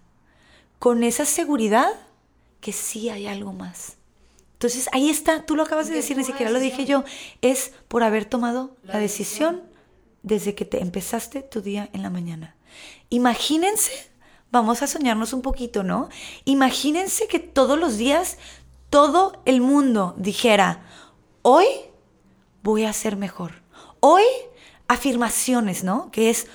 con esa seguridad que sí hay algo más. Entonces ahí está, tú lo acabas de decir, ni siquiera lo dije yo, es por haber tomado la decisión desde que te empezaste tu día en la mañana. Imagínense, vamos a soñarnos un poquito, ¿no? Imagínense que todos los días todo el mundo dijera, hoy voy a ser mejor. Hoy afirmaciones, ¿no? Que es,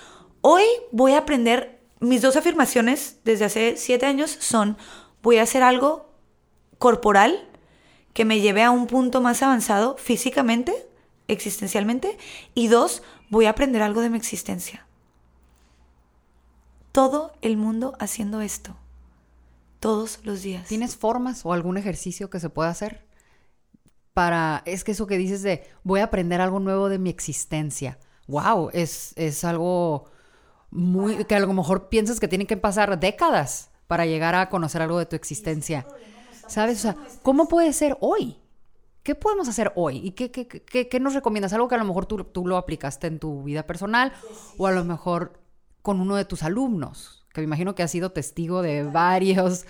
hoy voy a aprender, mis dos afirmaciones desde hace siete años son, voy a hacer algo corporal que me lleve a un punto más avanzado físicamente, existencialmente, y dos, voy a aprender algo de mi existencia. Todo el mundo haciendo esto. Todos los días. ¿Tienes formas o algún ejercicio que se pueda hacer? Para, es que eso que dices de voy a aprender algo nuevo de mi existencia. Wow, es, es algo muy, que a lo mejor piensas que tienen que pasar décadas para llegar a conocer algo de tu existencia. ¿Sabes? O sea, ¿cómo puede ser hoy? ¿Qué podemos hacer hoy? ¿Y qué, qué, qué, qué nos recomiendas? Algo que a lo mejor tú, tú, lo aplicaste en tu vida personal o a lo mejor con uno de tus alumnos, que me imagino que has sido testigo de varios,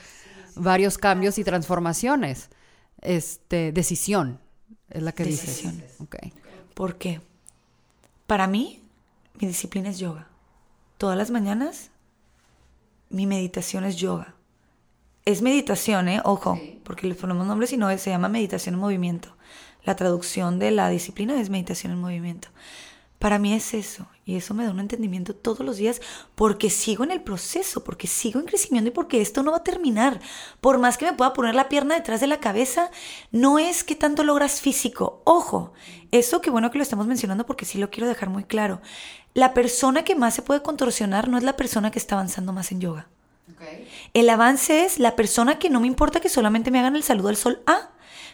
varios cambios y transformaciones. Este, decisión, es la que decisión. dices. Okay. ¿Por qué? Para mí, mi disciplina es yoga. Todas las mañanas, mi meditación es yoga es meditación, ¿eh? Ojo, porque le ponemos nombres y no, se llama meditación en movimiento. La traducción de la disciplina es meditación en movimiento. Para mí es eso, y eso me da un entendimiento todos los días porque sigo en el proceso, porque sigo en crecimiento y porque esto no va a terminar. Por más que me pueda poner la pierna detrás de la cabeza, no es que tanto logras físico. Ojo, eso que bueno que lo estamos mencionando porque sí lo quiero dejar muy claro. La persona que más se puede contorsionar no es la persona que está avanzando más en yoga. El avance es la persona que no me importa que solamente me hagan el saludo al sol A,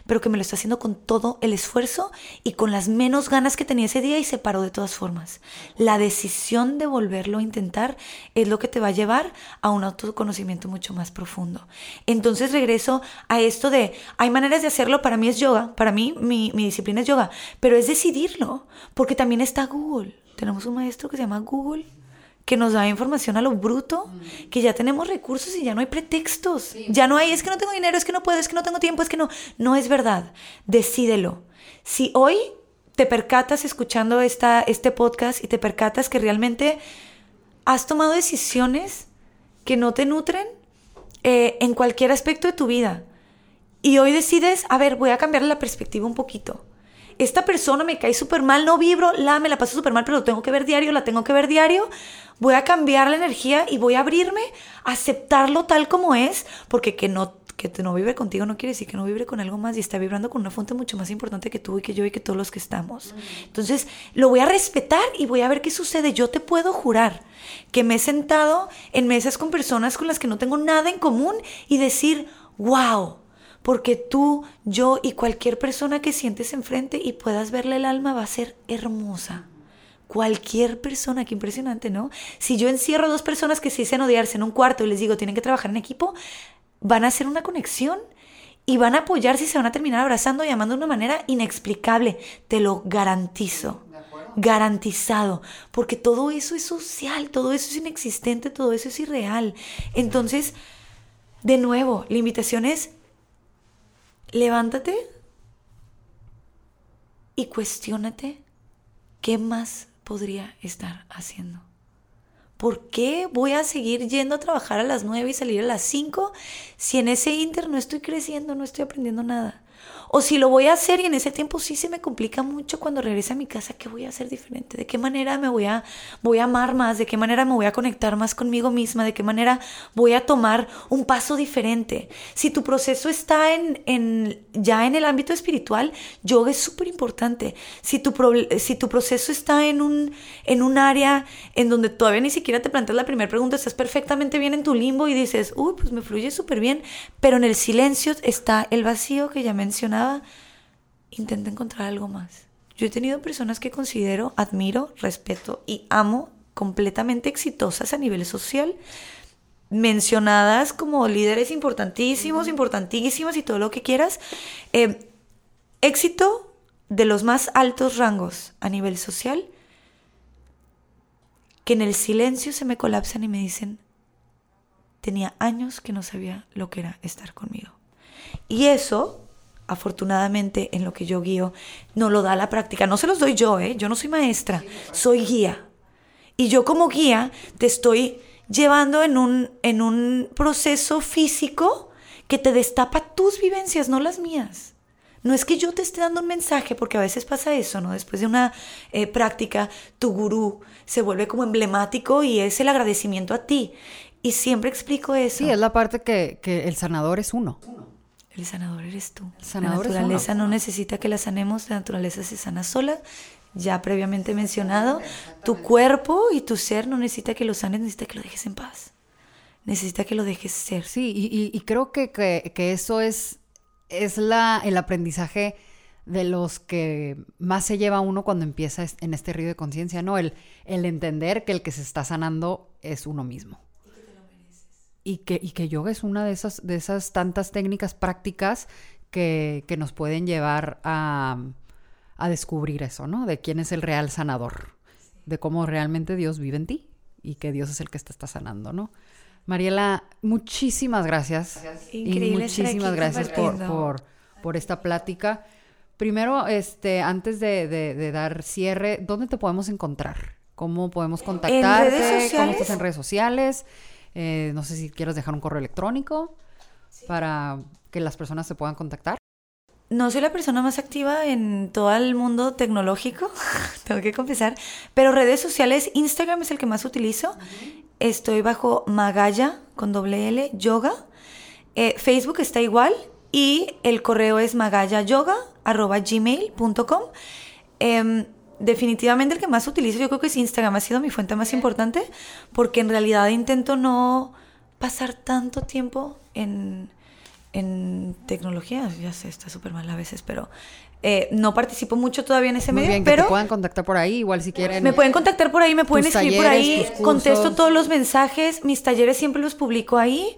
pero que me lo está haciendo con todo el esfuerzo y con las menos ganas que tenía ese día y se paró de todas formas. La decisión de volverlo a intentar es lo que te va a llevar a un autoconocimiento mucho más profundo. Entonces regreso a esto de, hay maneras de hacerlo, para mí es yoga, para mí mi, mi disciplina es yoga, pero es decidirlo, porque también está Google. Tenemos un maestro que se llama Google que nos da información a lo bruto, que ya tenemos recursos y ya no hay pretextos. Ya no hay, es que no tengo dinero, es que no puedo, es que no tengo tiempo, es que no. No es verdad. Decídelo. Si hoy te percatas escuchando esta, este podcast y te percatas que realmente has tomado decisiones que no te nutren eh, en cualquier aspecto de tu vida. Y hoy decides, a ver, voy a cambiarle la perspectiva un poquito esta persona me cae súper mal, no vibro, la me la paso súper mal, pero lo tengo que ver diario, la tengo que ver diario. Voy a cambiar la energía y voy a abrirme, a aceptarlo tal como es, porque que no que no vibre contigo no quiere decir que no vibre con algo más y está vibrando con una fuente mucho más importante que tú y que yo y que todos los que estamos. Entonces, lo voy a respetar y voy a ver qué sucede. Yo te puedo jurar que me he sentado en mesas con personas con las que no tengo nada en común y decir, wow, porque tú, yo y cualquier persona que sientes enfrente y puedas verle el alma va a ser hermosa. Cualquier persona, qué impresionante, ¿no? Si yo encierro a dos personas que se dicen odiarse en un cuarto y les digo tienen que trabajar en equipo, van a hacer una conexión y van a apoyarse y se van a terminar abrazando y amando de una manera inexplicable. Te lo garantizo. Garantizado. Porque todo eso es social, todo eso es inexistente, todo eso es irreal. Entonces, de nuevo, la invitación es levántate y cuestiónate qué más podría estar haciendo. ¿Por qué voy a seguir yendo a trabajar a las 9 y salir a las 5 si en ese inter no estoy creciendo, no estoy aprendiendo nada? O si lo voy a hacer y en ese tiempo sí se me complica mucho cuando regrese a mi casa, ¿qué voy a hacer diferente? ¿De qué manera me voy a, voy a amar más? ¿De qué manera me voy a conectar más conmigo misma? ¿De qué manera voy a tomar un paso diferente? Si tu proceso está en, en ya en el ámbito espiritual, yoga es súper importante. Si tu, si tu proceso está en un, en un área en donde todavía ni siquiera te planteas la primera pregunta, estás perfectamente bien en tu limbo y dices, uy, pues me fluye súper bien, pero en el silencio está el vacío que ya mencionaba intenta encontrar algo más. Yo he tenido personas que considero, admiro, respeto y amo completamente exitosas a nivel social, mencionadas como líderes importantísimos, importantísimos y todo lo que quieras. Eh, éxito de los más altos rangos a nivel social, que en el silencio se me colapsan y me dicen, tenía años que no sabía lo que era estar conmigo. Y eso afortunadamente en lo que yo guío, no lo da la práctica. No se los doy yo, ¿eh? yo no soy maestra, soy guía. Y yo como guía te estoy llevando en un, en un proceso físico que te destapa tus vivencias, no las mías. No es que yo te esté dando un mensaje, porque a veces pasa eso, ¿no? Después de una eh, práctica, tu gurú se vuelve como emblemático y es el agradecimiento a ti. Y siempre explico eso. Sí, es la parte que, que el sanador es uno. El sanador eres tú. la naturaleza no necesita que la sanemos, la naturaleza se sana sola. Ya previamente mencionado, tu cuerpo y tu ser no necesita que lo sanes, necesita que lo dejes en paz. Necesita que lo dejes ser. Sí, y, creo que, que, eso es, es la, el aprendizaje de los que más se lleva uno cuando empieza en este río de conciencia, ¿no? El, el entender que el que se está sanando es uno mismo y que, y que yoga es una de esas, de esas tantas técnicas prácticas que, que nos pueden llevar a, a descubrir eso, ¿no? De quién es el real sanador, de cómo realmente Dios vive en ti y que Dios es el que te está sanando, ¿no? Mariela, muchísimas gracias. Increíble y muchísimas gracias por, por, por esta plática. Primero, este, antes de, de- de dar cierre, ¿dónde te podemos encontrar? ¿Cómo podemos contactarte? redes ¿Cómo estás en redes sociales? Eh, no sé si quieres dejar un correo electrónico para que las personas se puedan contactar. No soy la persona más activa en todo el mundo tecnológico, tengo que confesar, pero redes sociales, Instagram es el que más utilizo. Estoy bajo Magaya con doble L, yoga. Eh, Facebook está igual y el correo es magayayoga.gmail.com. Em, definitivamente el que más utilizo yo creo que es Instagram, ha sido mi fuente más importante porque en realidad intento no pasar tanto tiempo en, en tecnología, ya sé, está súper mal a veces, pero eh, no participo mucho todavía en ese Muy medio, bien, que pero te puedan contactar por ahí, igual si quieren. me pueden contactar por ahí, me pueden escribir por ahí, contesto todos los mensajes, mis talleres siempre los publico ahí.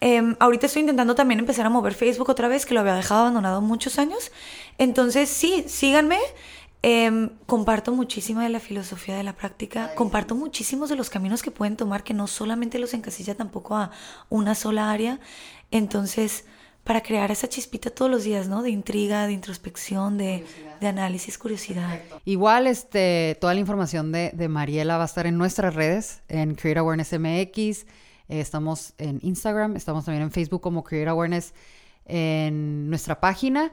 Em, ahorita estoy intentando también empezar a mover Facebook otra vez, que lo había dejado abandonado muchos años. Entonces, sí, síganme. Em, comparto muchísimo de la filosofía de la práctica, comparto muchísimos de los caminos que pueden tomar, que no solamente los encasilla tampoco a una sola área. Entonces, para crear esa chispita todos los días, ¿no? De intriga, de introspección, de, de análisis, curiosidad. Igual, este, toda la información de, de Mariela va a estar en nuestras redes, en Create Awareness MX. eh, estamos en Instagram, estamos también en Facebook como Create Awareness en nuestra página.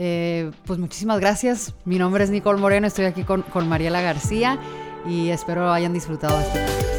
Eh, pues muchísimas gracias. Mi nombre es Nicole Moreno, estoy aquí con, con Mariela García y espero hayan disfrutado este podcast.